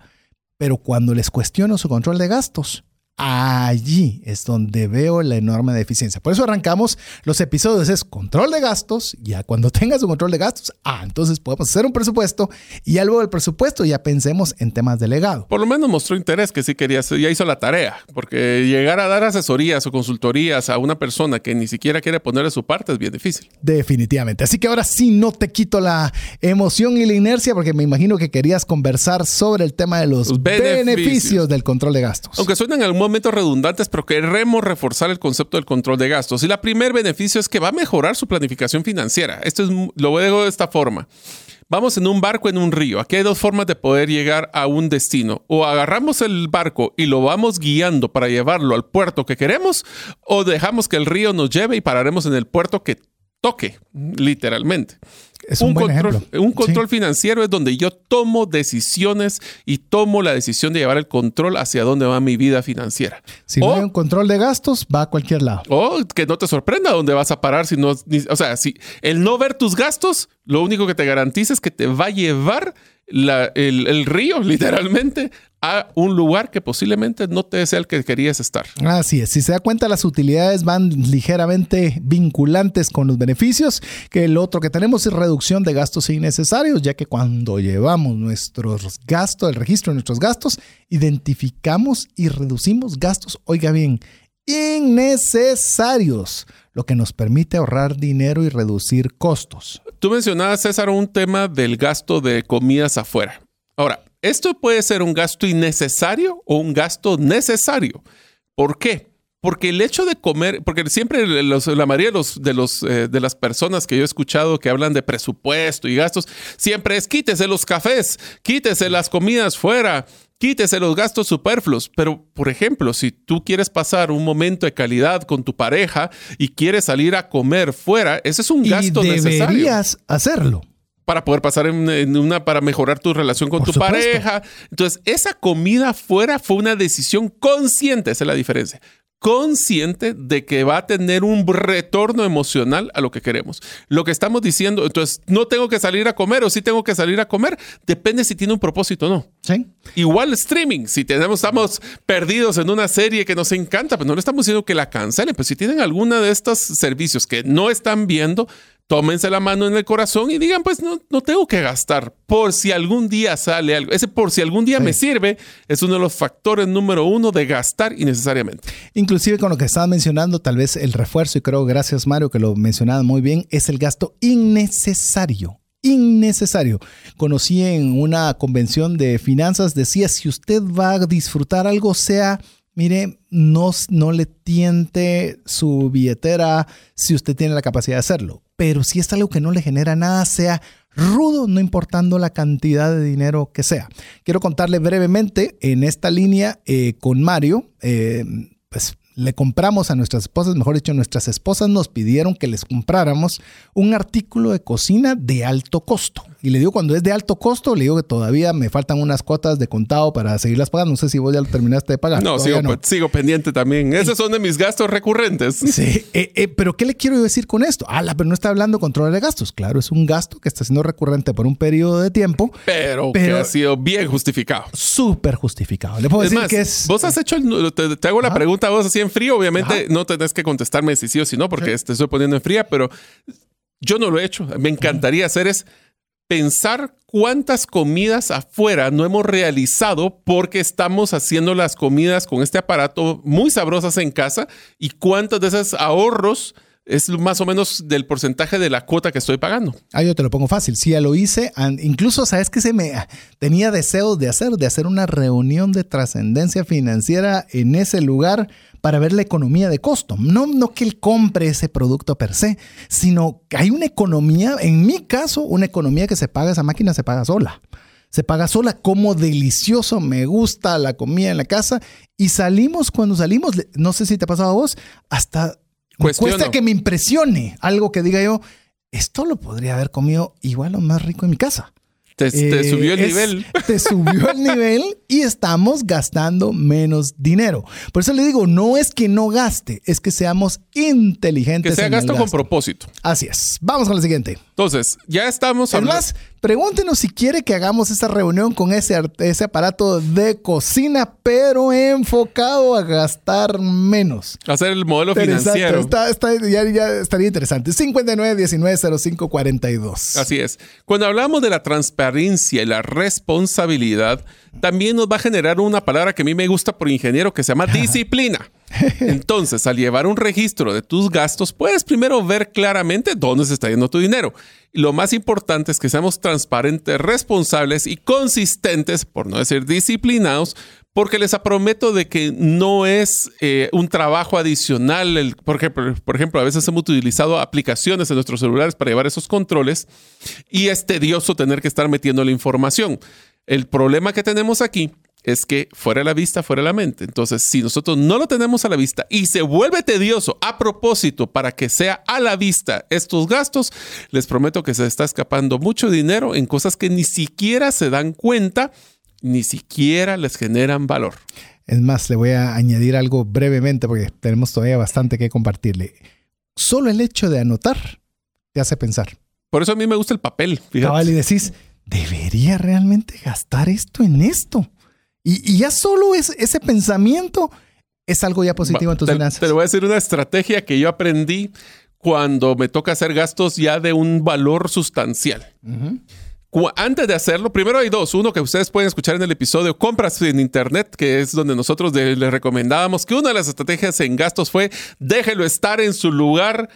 Pero cuando les cuestiono su control de gastos, Allí es donde veo la enorme deficiencia. Por eso arrancamos los episodios, es control de gastos. Ya cuando [laughs] tengas un control de gastos, ah, entonces podemos hacer un presupuesto y luego del presupuesto ya pensemos en temas de legado. Por lo menos mostró interés que sí quería ya hizo la tarea, porque llegar a dar asesorías o consultorías a una persona que ni siquiera quiere ponerle su parte es bien difícil. Definitivamente. Así que ahora sí no te quito la emoción y la inercia, porque me imagino que querías conversar sobre el tema de los, beneficios. del control de gastos. Aunque suenan algún momentos redundantes, pero queremos reforzar el concepto del control de gastos. Y el primer beneficio es que va a mejorar su planificación financiera. Esto es, lo digo de esta forma. Vamos en un barco en un río. Aquí hay dos formas de poder llegar a un destino. O agarramos el barco y lo vamos guiando para llevarlo al puerto que queremos, o dejamos que el río nos lleve y pararemos en el puerto que toque, literalmente. Es un, buen control, ejemplo. un control Sí. financiero es donde yo tomo decisiones y tomo la decisión de llevar el control hacia dónde va mi vida financiera. Si no o, hay un control de gastos, va a cualquier lado. o que no te sorprenda dónde vas a parar si no, ni- o sea, si el no ver tus gastos, lo único que te garantiza es que te va a llevar el, el río, [laughs] literalmente, a un lugar que posiblemente no te sea el que querías estar. Así es, si se da cuenta, las utilidades van ligeramente vinculantes con los beneficios, que el otro que tenemos es reducción de gastos innecesarios, ya que cuando llevamos nuestros gastos, el registro de nuestros gastos, identificamos y reducimos gastos, oiga bien, innecesarios, lo que nos permite ahorrar dinero y reducir costos. Tú mencionabas, César, un tema del gasto de comidas afuera. Ahora, esto puede ser un gasto innecesario o un gasto necesario. ¿Por qué? Porque el hecho de comer, porque siempre la mayoría de, los, de, eh, de las personas que yo he escuchado que hablan de presupuesto y gastos, siempre es quítese los cafés, quítese las comidas fuera, quítese los gastos superfluos. Pero, por ejemplo, si tú quieres pasar un momento de calidad con tu pareja y quieres salir a comer fuera, ese es un Y gasto necesario deberías hacerlo. para poder pasar en, en una, para mejorar tu relación con Por tu supuesto. pareja. Entonces, esa comida fuera fue una decisión consciente, esa es la diferencia. Consciente de que va a tener un retorno emocional a lo que queremos. Lo que estamos diciendo, entonces, no tengo que salir a comer o sí tengo que salir a comer, depende si tiene un propósito o no. ¿Sí? Igual streaming, si tenemos, estamos perdidos en una serie que nos encanta, pues no le estamos diciendo que la cancelen, pero si tienen alguna de estos servicios que no están viendo, tómense la mano en el corazón y digan, pues no, no tengo que gastar por si algún día sale algo. Ese por si algún día Sí. me sirve es uno de los factores número uno de gastar innecesariamente. Inclusive con lo que estabas mencionando, tal vez el refuerzo, y creo, gracias Mario, que lo mencionabas muy bien, es el gasto innecesario. Innecesario. Conocí en una convención de finanzas, decía, si usted va a disfrutar algo, sea, mire, no, no le tiente su billetera si usted tiene la capacidad de hacerlo. Pero si es algo que no le genera nada, sea rudo, no importando la cantidad de dinero que sea. Quiero contarle brevemente en esta línea eh, con Mario, eh, pues le compramos a nuestras esposas, mejor dicho, nuestras esposas nos pidieron que les compráramos un artículo de cocina de alto costo. Y le digo, cuando es de alto costo, le digo que todavía me faltan unas cuotas de contado para seguirlas pagando. No sé si vos ya lo terminaste de pagar. No, sigo, sigo pendiente también. Esos son de mis gastos recurrentes. [laughs] Sí, eh, eh, pero ¿qué le quiero yo decir con esto? Ah, pero no está hablando de control de gastos. Claro, es un gasto que está siendo recurrente por un periodo de tiempo, Pero, Pero- que ha sido bien justificado. súper justificado. Le puedo Es decir más, que es... vos has hecho, el- te, te hago la pregunta a vos así en frío, obviamente Ajá. no tenés que contestarme si sí o si no, porque te estoy poniendo en fría, pero yo no lo he hecho. Me encantaría hacer es pensar cuántas comidas afuera no hemos realizado porque estamos haciendo las comidas con este aparato muy sabrosas en casa y cuántos de esos ahorros es más o menos del porcentaje de la cuota que estoy pagando. Ah, yo te lo pongo fácil. Sí, ya lo hice. Incluso, ¿sabes qué se me tenía deseos de hacer? De hacer una reunión de trascendencia financiera en ese lugar para ver la economía de costo. No, no que él compre ese producto per se, sino que hay una economía, en mi caso, una economía que se paga, esa máquina se paga sola. Se paga sola, como delicioso, me gusta la comida en la casa. Y salimos, cuando salimos, no sé si te ha pasado a vos, hasta Cuestiono. cuesta que me impresione algo que diga yo, esto lo podría haber comido igual o más rico en mi casa. Te, te Eh, subió el es- nivel. [laughs] Te subió el nivel y estamos gastando menos dinero. Por eso le digo, no es que no gaste, es que seamos inteligentes. Que sea en el gasto con propósito. Así es. Vamos con la siguiente. Entonces, ya estamos Es hablando. más, pregúntenos si quiere que hagamos esta reunión con ese, ese aparato de cocina, pero enfocado a gastar menos. hacer el modelo financiero. Está, está- ya, ya estaría interesante. 59 19 05 42. Así es. Cuando hablamos de la transparencia y la responsabilidad, también nos va a generar una palabra que a mí me gusta por ingeniero que se llama [laughs] disciplina. Entonces, al llevar un registro de tus gastos, puedes primero ver claramente dónde se está yendo tu dinero. Y lo más importante es que seamos transparentes, responsables y consistentes, por no decir disciplinados, porque les prometo de que no es eh, un trabajo adicional. El, por, ejemplo, por ejemplo, a veces hemos utilizado aplicaciones en nuestros celulares para llevar esos controles y es tedioso tener que estar metiendo la información. El problema que tenemos aquí es que fuera la vista, fuera la mente. Entonces, si nosotros no lo tenemos a la vista y se vuelve tedioso a propósito para que sea a la vista estos gastos, les prometo que se está escapando mucho dinero en cosas que ni siquiera se dan cuenta, ni siquiera les generan valor. Es más, le voy a añadir algo brevemente porque tenemos todavía bastante que compartirle. Solo el hecho de anotar te hace pensar. Por eso a mí me gusta el papel. Fíjate. y decís, ¿debería realmente gastar esto en esto? Y, ya solo es, ese pensamiento es algo ya positivo en tus te, finanzas. Te voy a decir una estrategia que yo aprendí cuando me toca hacer gastos ya de un valor sustancial. Antes de hacerlo, primero hay dos. Uno que ustedes pueden escuchar en el episodio Compras en Internet, que es donde nosotros les recomendábamos que una de las estrategias en gastos fue déjelo estar en su lugar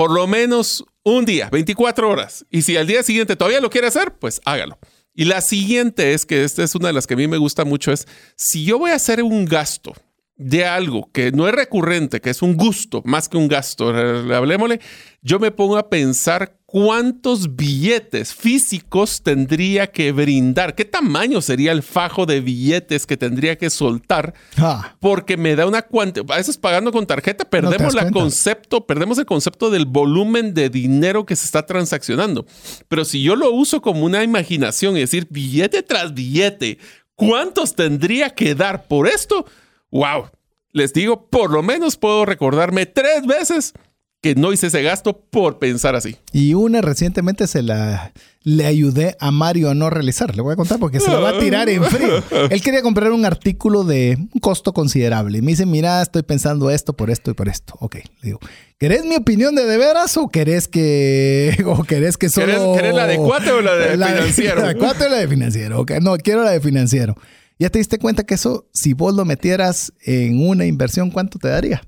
por lo menos un día, 24 horas. Y si al día siguiente todavía lo quiere hacer, pues hágalo. Y la siguiente es que esta es una de las que a mí me gusta mucho, es si yo voy a hacer un gasto de algo que no es recurrente, que es un gusto más que un gasto, hablemosle, yo me pongo a pensar cuántos billetes físicos tendría que brindar, qué tamaño sería el fajo de billetes que tendría que soltar, ah. porque me da una cuantía, a veces pagando con tarjeta perdemos el concepto, perdemos el concepto del volumen de dinero que se está transaccionando. Pero si yo lo uso como una imaginación y decir billete tras billete, ¿cuántos tendría que dar por esto? Wow, les digo, por lo menos puedo recordarme tres veces que no hice ese gasto por pensar así. Y una recientemente se la le ayudé a Mario a no realizar. Le voy a contar porque se lo va a tirar en frío. [laughs] Él quería comprar un artículo de un costo considerable. Y me dice, mira, estoy pensando esto por esto y por esto. Ok, le digo, ¿querés mi opinión de de veras o querés que, [laughs] o querés que solo... ¿Querés, la de cuate o la de [laughs] financiero? La de cuate o la de financiero. Ok, no, quiero la de financiero. ¿Ya te diste cuenta que eso, si vos lo metieras en una inversión, cuánto te daría?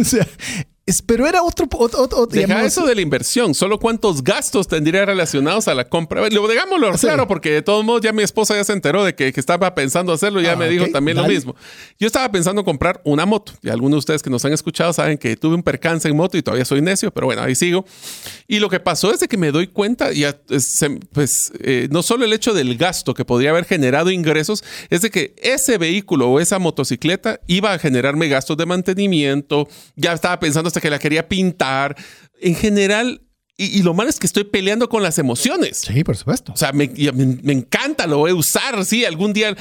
o sea, pero era otro... otro, Deja eso de la inversión. Solo cuántos gastos tendría relacionados a la compra. Lo digámoslo claro, porque de todos modos ya mi esposa ya se enteró de que, estaba pensando hacerlo. Ya ah, me dijo también lo mismo. Yo estaba pensando comprar una moto. Y algunos de ustedes que nos han escuchado saben que tuve un percance en moto y todavía soy necio, pero bueno, ahí sigo. Y lo que pasó es de que me doy cuenta, ya, pues eh, no solo el hecho del gasto que podría haber generado ingresos, es de que ese vehículo o esa motocicleta iba a generarme gastos de mantenimiento. Ya estaba pensando que la quería pintar. En general, y, lo malo es que estoy peleando con las emociones. Sí, por supuesto. O sea, me, encanta, lo voy a usar, sí, algún día.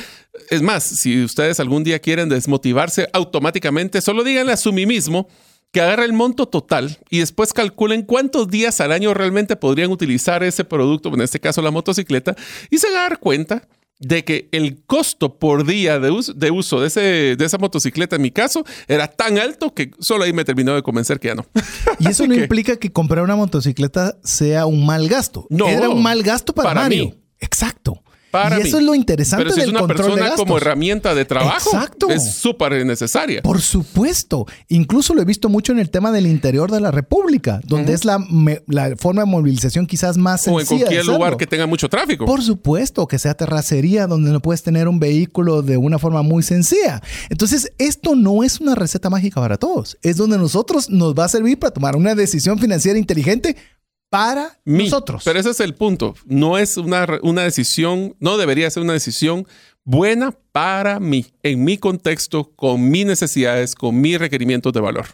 Es más, si ustedes algún día quieren desmotivarse automáticamente, solo díganle a su mí mismo que agarre el monto total y después calculen cuántos días al año realmente podrían utilizar ese producto, en este caso la motocicleta, y se van a dar cuenta de que el costo por día de uso, de, uso de, ese, de esa motocicleta, en mi caso, era tan alto que solo ahí me terminó de convencer que ya no. [laughs] Y eso no implica que comprar una motocicleta sea un mal gasto. No. Era un mal gasto para, para Mario. Mí. Exacto y eso es lo interesante Pero si es una persona como herramienta de trabajo, Exacto. es súper necesaria. Por supuesto. Incluso lo he visto mucho en el tema del interior de la República, donde es la, la, forma de movilización quizás más sencilla. O en cualquier lugar que tenga mucho tráfico. Por supuesto, que sea terracería, donde no puedes tener un vehículo de una forma muy sencilla. Entonces, esto no es una receta mágica para todos. Es donde nosotros nos va a servir para tomar una decisión financiera inteligente para nosotros. Pero ese es el punto. No es una, una decisión, no debería ser una decisión buena para mí, en mi contexto, con mis necesidades, con mis requerimientos de valor.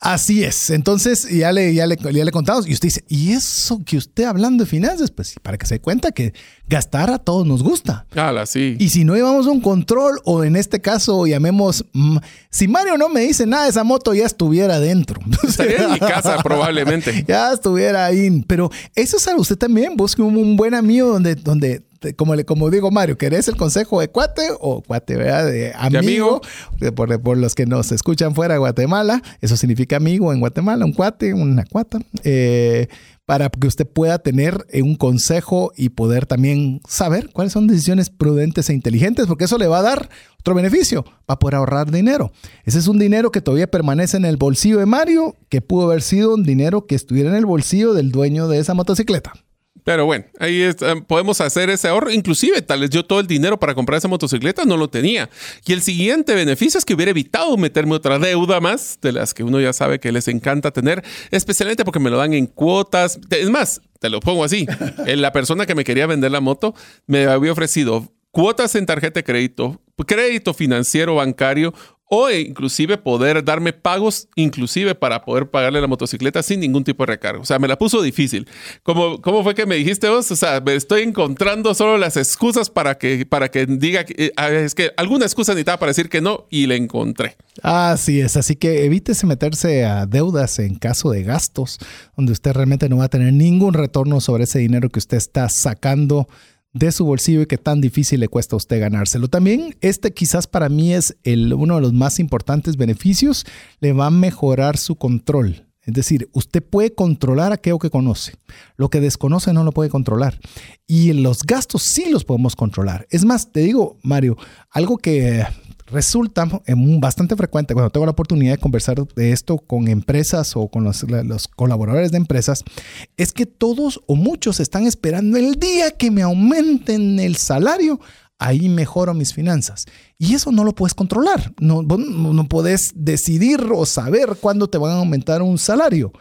Así es. Entonces, ya le, ya le, ya le contamos y usted dice, ¿y eso que usted hablando de finanzas? Pues para que se dé cuenta que gastar a todos nos gusta. Ala, sí. Y si no llevamos un control, o en este caso llamemos, mm, si Mario no me dice nada, esa moto ya estuviera dentro. [laughs] Estaría en mi casa [laughs] probablemente. ya estuviera ahí. Pero eso es algo, usted también busque un, buen amigo donde, donde como, le, como digo Mario, ¿querés el consejo de cuate o cuate, ¿verdad? De amigo? Por, por, los que nos escuchan fuera de Guatemala, eso significa amigo en Guatemala, un cuate, una cuata. Eh, para que usted pueda tener un consejo y poder también saber cuáles son decisiones prudentes e inteligentes, porque eso le va a dar otro beneficio, va a poder ahorrar dinero. Ese es un dinero que todavía permanece en el bolsillo de Mario, que pudo haber sido un dinero que estuviera en el bolsillo del dueño de esa motocicleta. Pero bueno, ahí eh, podemos hacer ese ahorro. Inclusive, tal vez yo todo el dinero para comprar esa motocicleta no lo tenía. Y el siguiente beneficio es que hubiera evitado meterme otra deuda más de las que uno ya sabe que les encanta tener, especialmente porque me lo dan en cuotas. Es más, te lo pongo así. [laughs] La persona que me quería vender la moto me había ofrecido cuotas en tarjeta de crédito, crédito financiero bancario o inclusive poder darme pagos, inclusive para poder pagarle la motocicleta sin ningún tipo de recargo. O sea, me la puso difícil. ¿Cómo, cómo fue que me dijiste vos? O sea, me estoy encontrando solo las excusas para que, para que diga, que, eh, es que alguna excusa necesitaba para decir que no y le encontré. Así es, así que evítese meterse a deudas en caso de gastos, donde usted realmente no va a tener ningún retorno sobre ese dinero que usted está sacando de su bolsillo y que tan difícil le cuesta a usted ganárselo. También este quizás para mí es el, uno de los más importantes beneficios, le va a mejorar su control. Es decir, usted puede controlar aquello que conoce. Lo que desconoce no lo puede controlar. Y los gastos sí los podemos controlar. Es más, te digo, Mario, algo que resulta bastante frecuente cuando tengo la oportunidad de conversar de esto con empresas o con los, colaboradores de empresas, es que todos o muchos están esperando el día que me aumenten el salario ahí mejoro mis finanzas. Y eso no lo puedes controlar. No, no, puedes decidir o saber cuándo te van a aumentar un salario.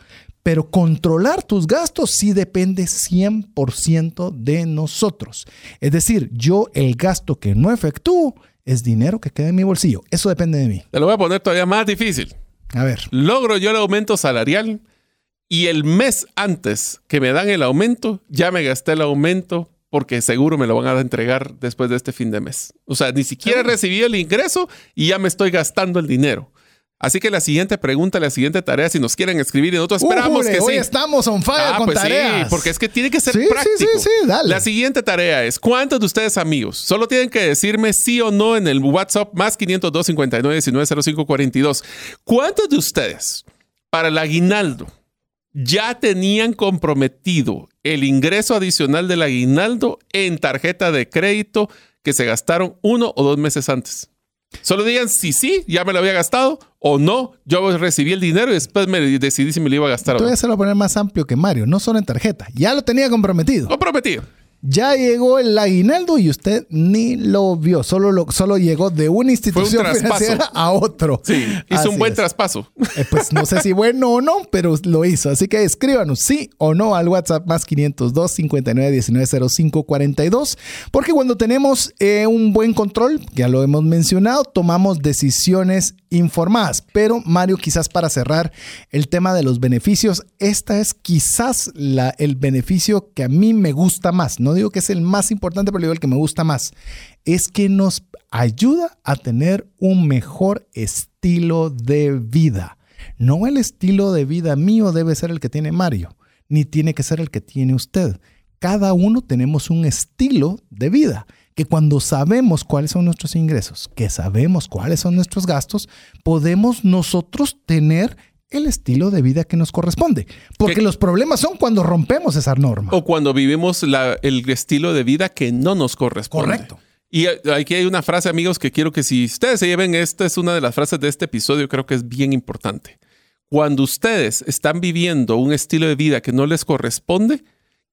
Pero controlar tus gastos sí depende 100% de nosotros. Es decir, yo el gasto que no efectúo es dinero que queda en mi bolsillo. Eso depende de mí. Te lo voy a poner todavía más difícil. A ver. Logro yo el aumento salarial y el mes antes que me dan el aumento, ya me gasté el aumento porque seguro me lo van a entregar después de este fin de mes. O sea, ni siquiera recibí el ingreso y ya me estoy gastando el dinero. Así que la siguiente pregunta, la siguiente tarea, si nos quieren escribir, y nosotros esperamos que hoy estamos on fire ah, con pues tareas. Sí, porque es que tiene que ser práctico. Sí, sí, sí, dale. La siguiente tarea es, ¿cuántos de ustedes amigos? Solo tienen que decirme sí o no en el WhatsApp más 502 59 19 05 42. ¿Cuántos de ustedes para el aguinaldo ya tenían comprometido el ingreso adicional del aguinaldo en tarjeta de crédito que se gastaron uno o dos meses antes? Solo digan si sí, ya me lo había gastado, o no, yo recibí el dinero y después me decidí si me lo iba a gastar. Voy a hacerlo poner más amplio que Mario, no solo en tarjeta. Ya lo tenía comprometido. Comprometido. Ya llegó el aguinaldo y usted ni lo vio, solo, lo, solo llegó de una institución financiera a otro. Sí, hizo un buen traspaso. Eh, pues no sé si bueno o no, pero lo hizo. Así que escríbanos sí o no al WhatsApp más 502 59 19 05 42, porque cuando tenemos eh, un buen control, ya lo hemos mencionado, tomamos decisiones informadas. Pero Mario, quizás para cerrar el tema de los beneficios, esta es quizás la, el beneficio que a mí me gusta más. No digo que es el más importante, pero digo el que me gusta más. Es que nos ayuda a tener un mejor estilo de vida. No el estilo de vida mío debe ser el que tiene Mario, ni tiene que ser el que tiene usted. Cada uno tenemos un estilo de vida que cuando sabemos cuáles son nuestros ingresos, que sabemos cuáles son nuestros gastos, podemos nosotros tener el estilo de vida que nos corresponde. Porque los problemas son cuando rompemos esa norma. O cuando vivimos el estilo de vida que no nos corresponde. Correcto. Y aquí hay una frase, amigos, que quiero que si ustedes se lleven, esta es una de las frases de este episodio, creo que es bien importante. Cuando ustedes están viviendo un estilo de vida que no les corresponde,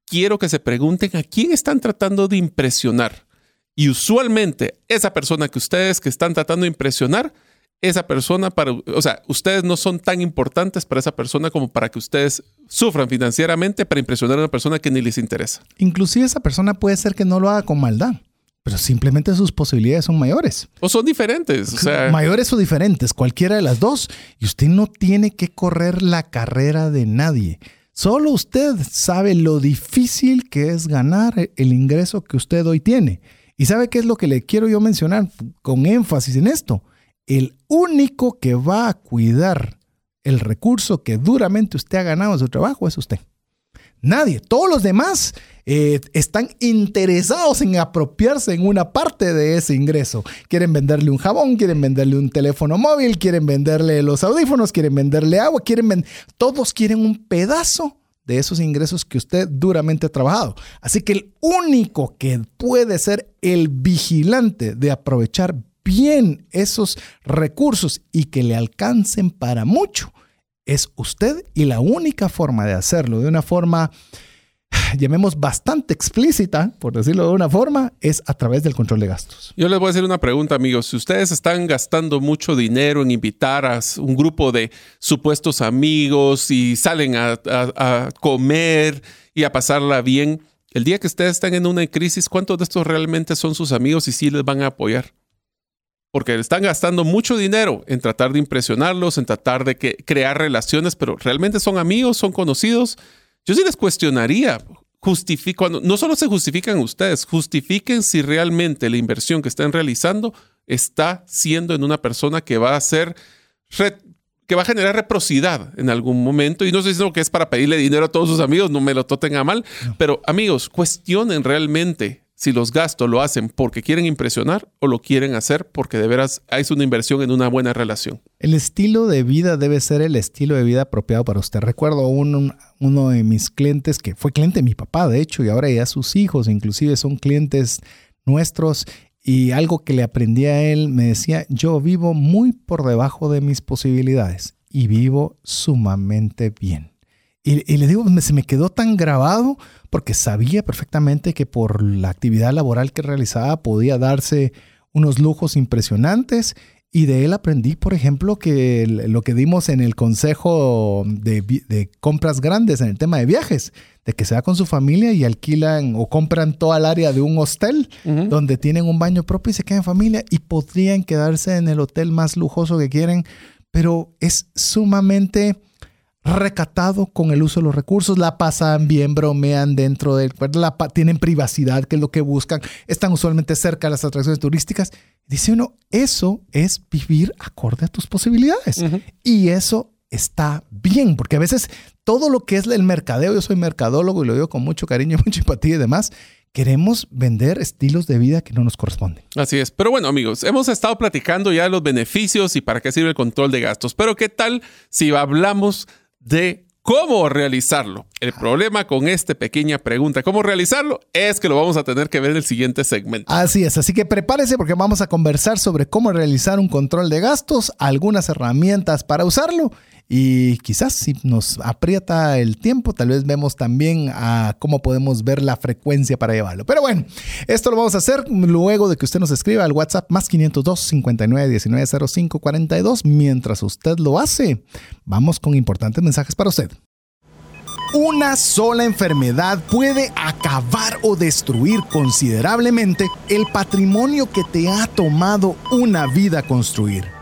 quiero que se pregunten a quién están tratando de impresionar. Y usualmente esa persona que ustedes que están tratando de impresionar, esa persona para, o sea, ustedes no son tan importantes para esa persona como para que ustedes sufran financieramente para impresionar a una persona que ni les interesa. Inclusive esa persona puede ser que no lo haga con maldad, pero simplemente sus posibilidades son mayores. O son diferentes. O sea, mayores o diferentes, cualquiera de las dos. Y usted no tiene que correr la carrera de nadie. Solo usted sabe lo difícil que es ganar el ingreso que usted hoy tiene. ¿Y sabe qué es lo que le quiero yo mencionar con énfasis en esto? El único que va a cuidar el recurso que duramente usted ha ganado en su trabajo es usted. Nadie, todos los demás eh, están interesados en apropiarse en una parte de ese ingreso. Quieren venderle un jabón, quieren venderle un teléfono móvil, quieren venderle los audífonos, quieren venderle agua, quieren todos quieren un pedazo de esos ingresos que usted duramente ha trabajado. Así que el único que puede ser el vigilante de aprovechar bien esos recursos y que le alcancen para mucho es usted y la única forma de hacerlo de una forma [sighs] llamemos bastante explícita, por decirlo de una forma, es a través del control de gastos. Yo les voy a hacer una pregunta, amigos. Si ustedes están gastando mucho dinero en invitar a un grupo de supuestos amigos y salen a, comer y a pasarla bien, El día que ustedes están en una crisis, ¿cuántos de estos realmente son sus amigos y sí les van a apoyar? Porque están gastando mucho dinero en tratar de impresionarlos, en tratar de que, crear relaciones, pero realmente son amigos, son conocidos. Yo sí les cuestionaría, cuando, no solo se justifican ustedes, justifiquen si realmente la inversión que están realizando está siendo en una persona que va a ser que va a generar reciprocidad en algún momento. Y no estoy diciendo que es para pedirle dinero a todos sus amigos, no me lo toten a mal, pero amigos, cuestionen realmente si los gastos lo hacen porque quieren impresionar o lo quieren hacer porque de veras hay una inversión en una buena relación. El estilo de vida debe ser el estilo de vida apropiado para usted. Recuerdo un, uno de mis clientes que fue cliente de mi papá, de hecho, y ahora ya sus hijos inclusive son clientes nuestros y algo que le aprendí a él, me decía, yo vivo muy por debajo de mis posibilidades y vivo sumamente bien. Y, le digo, se me quedó tan grabado porque sabía perfectamente que por la actividad laboral que realizaba podía darse unos lujos impresionantes. Y de él aprendí, por ejemplo, que lo que dimos en el consejo de, compras grandes en el tema de viajes, de que se va con su familia y alquilan o compran toda el área de un hostel donde tienen un baño propio y se quedan en familia y podrían quedarse en el hotel más lujoso que quieren, pero es sumamente recatado con el uso de los recursos, la pasan bien, bromean dentro del la, tienen privacidad, que es lo que buscan, están usualmente cerca de las atracciones turísticas. Dice uno, eso es vivir acorde a tus posibilidades. Y eso está bien, porque a veces todo lo que es el mercadeo, yo soy mercadólogo y lo digo con mucho cariño, [laughs] mucha empatía y demás, queremos vender estilos de vida que no nos corresponden. Así es. Pero bueno, amigos, hemos estado platicando ya de los beneficios y para qué sirve el control de gastos. Pero ¿qué tal si hablamos de cómo realizarlo. El problema con esta pequeña pregunta, ¿cómo realizarlo? Es que lo vamos a tener que ver en el siguiente segmento. Así es, así que prepárese porque vamos a conversar sobre cómo realizar un control de gastos, algunas herramientas para usarlo y quizás si nos aprieta el tiempo, tal vez vemos también a cómo podemos ver la frecuencia para llevarlo. Pero bueno, esto lo vamos a hacer luego de que usted nos escriba al WhatsApp más 502 59 19 05 42. Mientras usted lo hace, vamos con importantes mensajes para usted. Una sola enfermedad puede acabar o destruir considerablemente el patrimonio que te ha tomado una vida construir.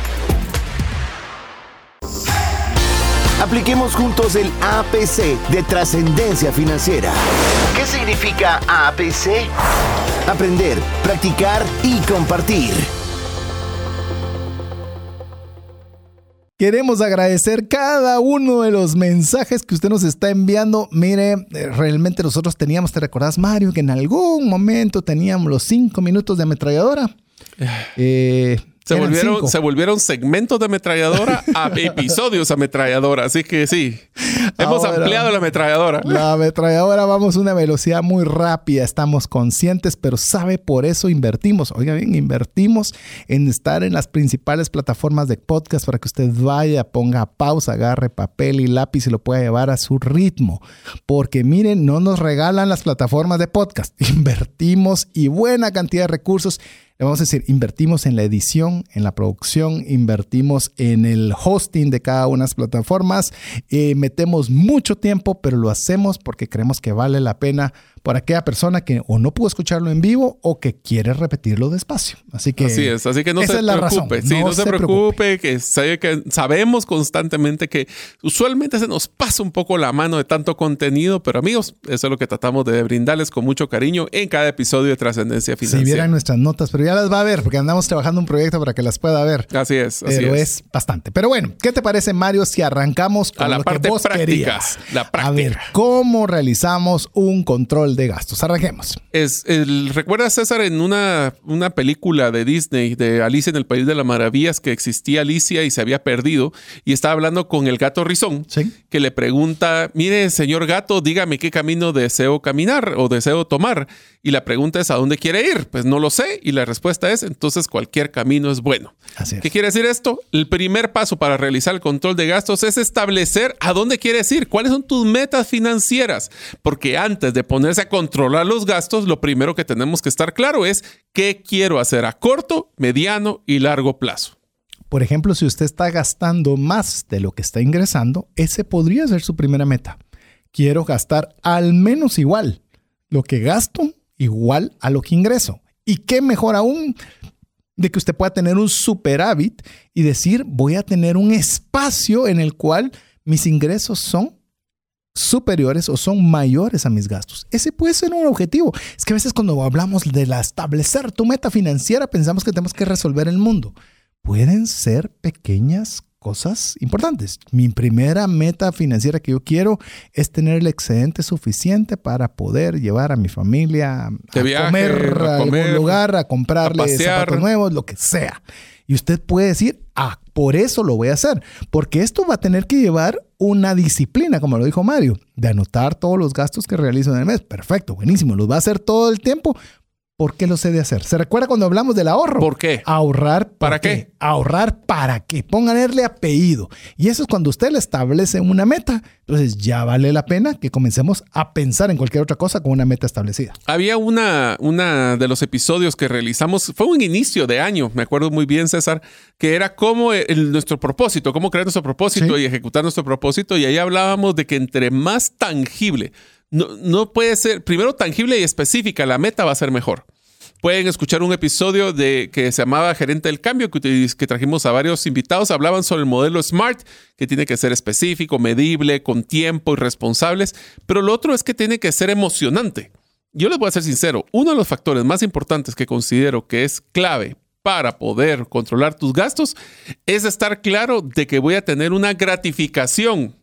Apliquemos juntos el APC de trascendencia financiera. ¿Qué significa APC? Aprender, practicar y compartir. Queremos agradecer cada uno de los mensajes que usted nos está enviando. Mire, eh, realmente nosotros teníamos, ¿te recordás, Mario, que en algún momento teníamos los cinco minutos de ametralladora? Eh, se volvieron, se volvieron segmentos de ametralladora a [laughs] episodios ametralladora. Así que sí, hemos ampliado la ametralladora. La ametralladora vamos a una velocidad muy rápida. Estamos conscientes, pero sabe por eso invertimos. Oiga bien, invertimos en estar en las principales plataformas de podcast para que usted vaya, ponga pausa, agarre papel y lápiz y lo pueda llevar a su ritmo. Porque miren, no nos regalan las plataformas de podcast. [laughs] Invertimos y buena cantidad de recursos vamos a decir, invertimos en la edición, en la producción, invertimos en el hosting de cada una de las plataformas, eh, metemos mucho tiempo, pero lo hacemos porque creemos que vale la pena por aquella persona que o no pudo escucharlo en vivo o que quiere repetirlo despacio. Así que así es, así que no se preocupe, sí, no, se, preocupe, que, que sabemos constantemente que usualmente se nos pasa un poco la mano de tanto contenido, pero amigos, eso es lo que tratamos de brindarles con mucho cariño en cada episodio de Trascendencia Financiera. Si vieran nuestras notas, pero ya las va a ver porque andamos trabajando un proyecto para que las pueda ver. Así es, así pero es. bastante. Pero bueno, ¿qué te parece Mario si arrancamos con a la lo parte que vos práctica, la práctica? A ver, ¿cómo realizamos un control control de gastos. Arranquemos. Es, el, ¿Recuerda, César, en una, una película de Disney, de Alicia en el País de las Maravillas, que existía Alicia y se había perdido y estaba hablando con el gato Rizón, Sí. que le pregunta, mire, señor gato, dígame qué camino deseo caminar o deseo tomar. Y la pregunta es, ¿a dónde quiere ir? Pues no lo sé. Y la respuesta es, entonces cualquier camino es bueno. Así es. ¿Qué quiere decir esto? El primer paso para realizar el control de gastos es establecer a dónde quieres ir, cuáles son tus metas financieras, porque antes de ponerse a controlar los gastos, lo primero que tenemos que estar claro es qué quiero hacer a corto, mediano y largo plazo. Por ejemplo, si usted está gastando más de lo que está ingresando, ese podría ser su primera meta. Quiero gastar al menos igual lo que gasto, igual a lo que ingreso. Y qué mejor aún de que usted pueda tener un superávit y decir, voy a tener un espacio en el cual mis ingresos son superiores o son mayores a mis gastos. Ese puede ser un objetivo. Es que a veces cuando hablamos de la establecer tu meta financiera, pensamos que tenemos que resolver el mundo. Pueden ser pequeñas cosas importantes. Mi primera meta financiera que yo quiero es tener el excedente suficiente para poder llevar a mi familia a viaje, comer a a comer, algún lugar, a comprarle a zapatos nuevos, lo que sea. Y usted puede decir, ah, por eso lo voy a hacer. Porque esto va a tener que llevar una disciplina, como lo dijo Mario, de anotar todos los gastos que realizo en el mes. Perfecto, buenísimo. Los va a hacer todo el tiempo. ¿Por qué lo sé de hacer? ¿Se recuerda cuando hablamos del ahorro? ¿Por qué? Ahorrar. ¿por ¿Para qué? Ahorrar para qué. Pónganle apellido. Y eso es cuando usted le establece una meta. Entonces ya vale la pena que comencemos a pensar en cualquier otra cosa con una meta establecida. Había una, una de los episodios que realizamos, fue un inicio de año, me acuerdo muy bien, César, que era cómo el- nuestro propósito, cómo crear nuestro propósito Sí. y ejecutar nuestro propósito. Y ahí hablábamos de que entre más tangible, no, no puede ser, primero tangible y específica, la meta va a ser mejor. Pueden escuchar un episodio de que se llamaba Gerente del Cambio, que, que trajimos a varios invitados. Hablaban sobre el modelo SMART, que tiene que ser específico, medible, con tiempo y responsables. Pero lo otro es que tiene que ser emocionante. Yo les voy a ser sincero, uno de los factores más importantes que considero que es clave para poder controlar tus gastos es estar claro de que voy a tener una gratificación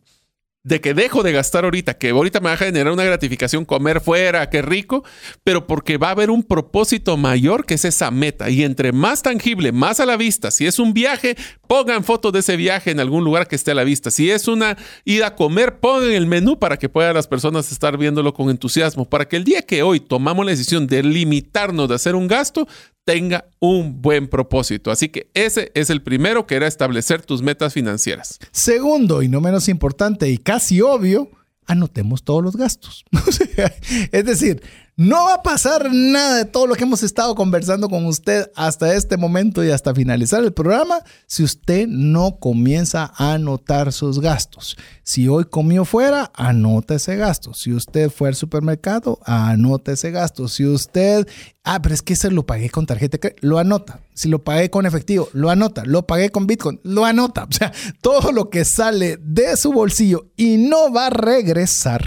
de que dejo de gastar ahorita, que ahorita me va a generar una gratificación comer fuera, qué rico, pero porque va a haber un propósito mayor que es esa meta. Y entre más tangible, más a la vista, si es un viaje, pongan fotos de ese viaje en algún lugar que esté a la vista. Si es una ida a comer, pongan el menú para que puedan las personas estar viéndolo con entusiasmo, para que el día que hoy tomamos la decisión de limitarnos de hacer un gasto, tenga un buen propósito. Así que ese es el primero que era establecer tus metas financieras. Segundo, y no menos importante y casi obvio, anotemos todos los gastos. [laughs] Es decir, no va a pasar nada de todo lo que hemos estado conversando con usted hasta este momento y hasta finalizar el programa si usted no comienza a anotar sus gastos. Si hoy comió fuera, anota ese gasto. Si usted fue al supermercado, anota ese gasto. Si usted, ah, pero es que ese lo pagué con tarjeta, lo anota. Si lo pagué con efectivo, lo anota. Lo pagué con Bitcoin, lo anota. O sea, todo lo que sale de su bolsillo y no va a regresar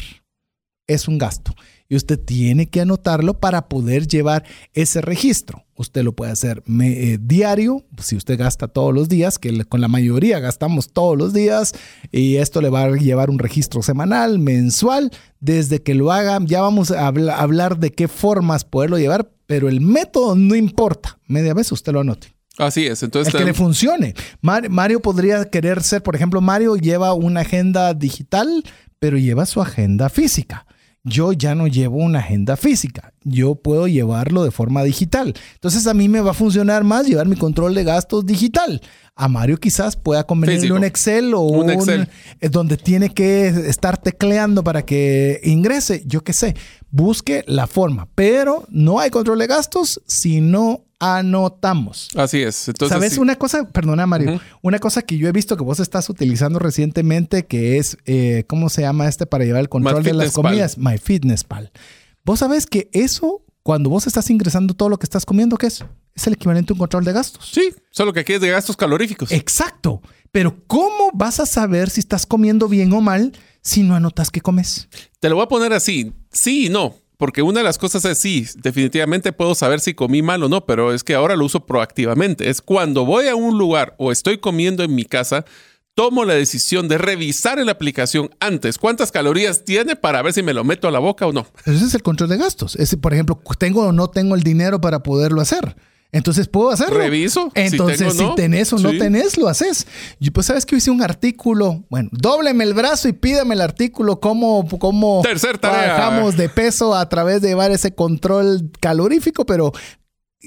es un gasto. Y usted tiene que anotarlo para poder llevar ese registro. Usted lo puede hacer me- eh, diario, si usted gasta todos los días, que con la mayoría gastamos todos los días, y esto le va a llevar un registro semanal, mensual. Desde que lo haga, ya vamos a habla- hablar de qué formas poderlo llevar, pero el método no importa. Media vez usted lo anote. Así es. Entonces, El que le funcione. Mar- Mario podría querer ser, por ejemplo, Mario lleva una agenda digital, pero lleva su agenda física. Yo ya no llevo una agenda física. Yo puedo llevarlo de forma digital. Entonces a mí me va a funcionar más llevar mi control de gastos digital. A Mario quizás pueda convenirle un Excel o Un un, Excel. eh, donde tiene que estar tecleando para que ingrese. Yo qué sé. Busque la forma. Pero no hay control de gastos si no anotamos. Así es. Entonces, ¿Sabes sí. una cosa? Perdona, Mario. Una cosa que yo he visto que vos estás utilizando recientemente, que es, eh, ¿cómo se llama este para llevar el control de las comidas? MyFitnessPal. Vos sabés que eso, cuando vos estás ingresando todo lo que estás comiendo, ¿qué es? Es el equivalente a un control de gastos. Sí, solo que aquí es de gastos caloríficos. Exacto. Pero ¿cómo vas a saber si estás comiendo bien o mal si no anotas qué comes? Te lo voy a poner así, sí y no, porque una de las cosas es sí, definitivamente puedo saber si comí mal o no, pero es que ahora lo uso proactivamente. Es cuando voy a un lugar o estoy comiendo en mi casa, tomo la decisión de revisar en la aplicación antes cuántas calorías tiene para ver si me lo meto a la boca o no. Ese es el control de gastos. Es, por ejemplo, tengo o no tengo el dinero para poderlo hacer. Entonces puedo hacerlo. Reviso. Entonces, si, tenés o no tenés, lo haces. Y pues, ¿sabes que hice un artículo? Bueno, dóbleme el brazo y pídame el artículo cómo, cómo Tercer bajamos de peso a través de llevar ese control calorífico, pero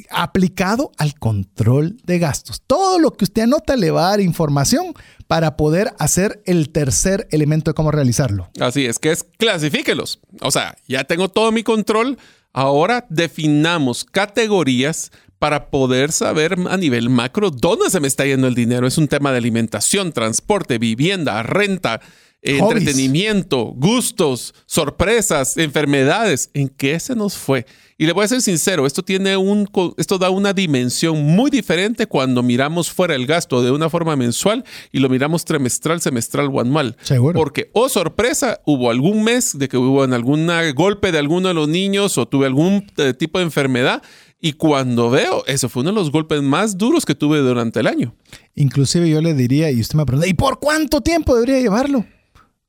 aplicado al control de gastos. Todo lo que usted anota le va a dar información para poder hacer el tercer elemento de cómo realizarlo. Así es, que es clasifíquelos. O sea, ya tengo todo mi control. Ahora definamos categorías para poder saber a nivel macro dónde se me está yendo el dinero. Es un tema de alimentación, transporte, vivienda, renta, entretenimiento, gustos, sorpresas, enfermedades. ¿En qué se nos fue? Y le voy a ser sincero, esto tiene un esto da una dimensión muy diferente cuando miramos fuera el gasto de una forma mensual y lo miramos trimestral, semestral o anual. Seguro. Porque, oh sorpresa, hubo algún mes de que hubo en algún golpe de alguno de los niños o tuve algún eh, tipo de enfermedad y cuando veo, eso fue uno de los golpes más duros que tuve durante el año. Inclusive yo le diría, y usted me pregunta, ¿y por cuánto tiempo debería llevarlo?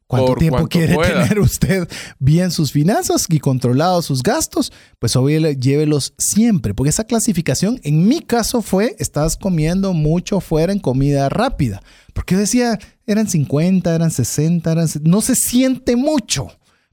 ¿Cuánto tiempo quiere tener usted bien sus finanzas y controlados sus gastos? Pues obviamente llévelos siempre, porque esa clasificación en mi caso fue, estás comiendo mucho fuera en comida rápida. Porque decía, eran 50, eran 60, eran, no se siente mucho.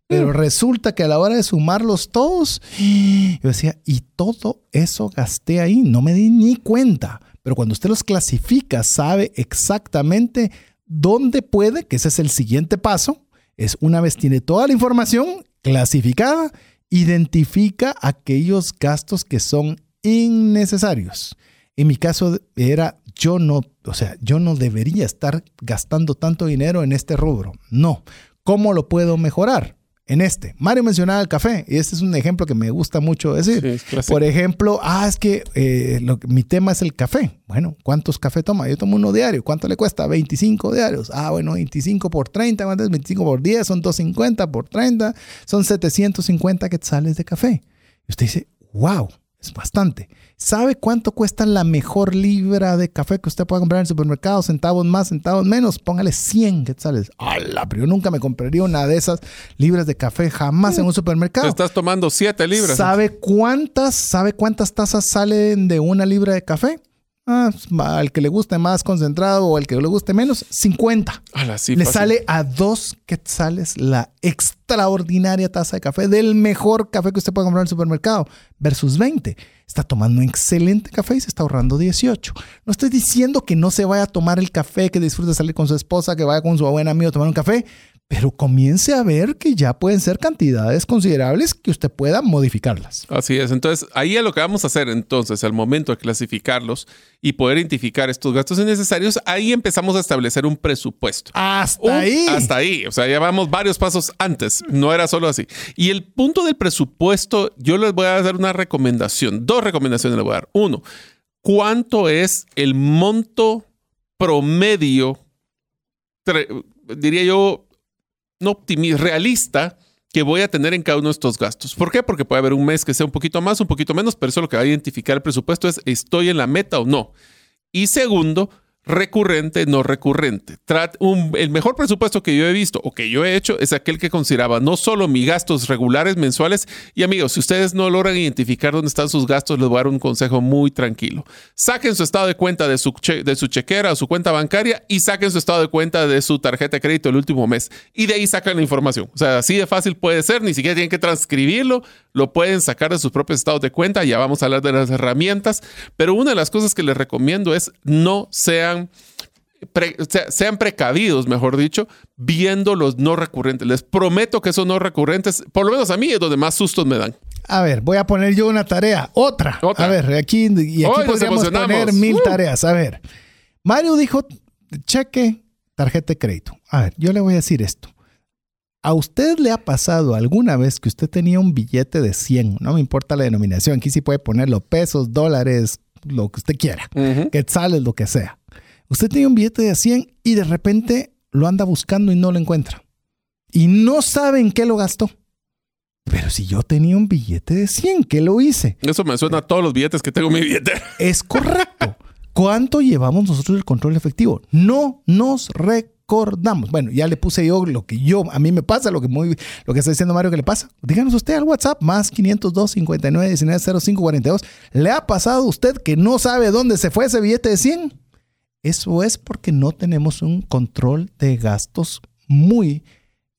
Pero mm. resulta que a la hora de sumarlos todos, yo decía, y todo eso gasté ahí, no me di ni cuenta. Pero cuando usted los clasifica, sabe exactamente dónde puede, que ese es el siguiente paso, es una vez tiene toda la información clasificada, identifica aquellos gastos que son innecesarios. En mi caso era yo no, o sea, yo no debería estar gastando tanto dinero en este rubro. No. ¿Cómo lo puedo mejorar? En este. Mario mencionaba el café y este es un ejemplo que me gusta mucho decir. Por ejemplo, ah, es que eh, mi tema es el café. Bueno, ¿cuántos cafés toma? Yo tomo uno diario. ¿Cuánto le cuesta? 25 diarios. Ah, bueno, 25 por 30, ¿cuánto es? 25 por 10, son 250 por 30, son 750 quetzales de café. Y usted dice, wow, es bastante. ¿Sabe cuánto cuesta la mejor libra de café que usted pueda comprar en el supermercado? Centavos más, centavos menos. Póngale 100 quetzales. ¡Hala! Pero yo nunca me compraría una de esas libras de café jamás en un supermercado. estás tomando 7 libras. ¿Sabe cuántas, sabe cuántas tazas salen de una libra de café? Ah, al que le guste más concentrado o al que le guste menos, 50. le sale a dos quetzales la extraordinaria taza de café del mejor café que usted puede comprar en el supermercado versus 20. Está tomando un excelente café y se está ahorrando 18. No estoy diciendo que no se vaya a tomar el café, que disfrute salir con su esposa, que vaya con su buen amigo a tomar un café pero comience a ver que ya pueden ser cantidades considerables que usted pueda modificarlas. Así es. Entonces, ahí es lo que vamos a hacer entonces, al momento de clasificarlos y poder identificar estos gastos innecesarios, ahí empezamos a establecer un presupuesto. Hasta ahí. Hasta ahí. O sea, ya vamos varios pasos antes. No era solo así. Y el punto del presupuesto, yo les voy a dar una recomendación. Dos recomendaciones les voy a dar. Uno, ¿cuánto es el monto promedio? diría yo, optimista, realista que voy a tener en cada uno de estos gastos. ¿Por qué? Porque puede haber un mes que sea un poquito más, un poquito menos, pero eso lo que va a identificar el presupuesto es estoy en la meta o no. Y segundo, recurrente, no recurrente. el mejor presupuesto que yo he visto o que yo he hecho es aquel que consideraba no solo mis gastos regulares mensuales. Y amigos, si ustedes no logran identificar dónde están sus gastos, les voy a dar un consejo muy tranquilo. Saquen su estado de cuenta de su, de su chequera o su cuenta bancaria y saquen su estado de cuenta de su tarjeta de crédito el último mes. Y de ahí sacan la información. O sea, así de fácil puede ser, ni siquiera tienen que transcribirlo, lo pueden sacar de sus propios estados de cuenta. Ya vamos a hablar de las herramientas. Pero una de las cosas que les recomiendo es no sean sean, precavidos, mejor dicho, viendo los no recurrentes. Les prometo que esos no recurrentes, por lo menos a mí, es donde más sustos me dan. A ver, voy a poner yo una tarea. Otra. A ver, aquí, y aquí podríamos poner mil uh. tareas. A ver, Mario dijo, cheque, tarjeta de crédito. A ver, yo le voy a decir esto. ¿A usted le ha pasado alguna vez que usted tenía un billete de 100? No me importa la denominación. Aquí sí puede ponerlo pesos, dólares, lo que usted quiera. Que sale lo que sea Usted tiene un billete de 100 y de repente lo anda buscando y no lo encuentra. Y no sabe en qué lo gastó. Pero si yo tenía un billete de 100, ¿qué lo hice? Eso me suena a todos los billetes que tengo en mi billete. Es correcto. ¿Cuánto llevamos nosotros el control efectivo? No nos recordamos. Bueno, ya le puse yo lo que yo, a mí me pasa, lo que, muy, lo que está diciendo Mario que le pasa. Díganos usted al WhatsApp, más 502 59 19 05 42. ¿Le ha pasado a usted que no sabe dónde se fue ese billete de 100? Eso es porque no tenemos un control de gastos muy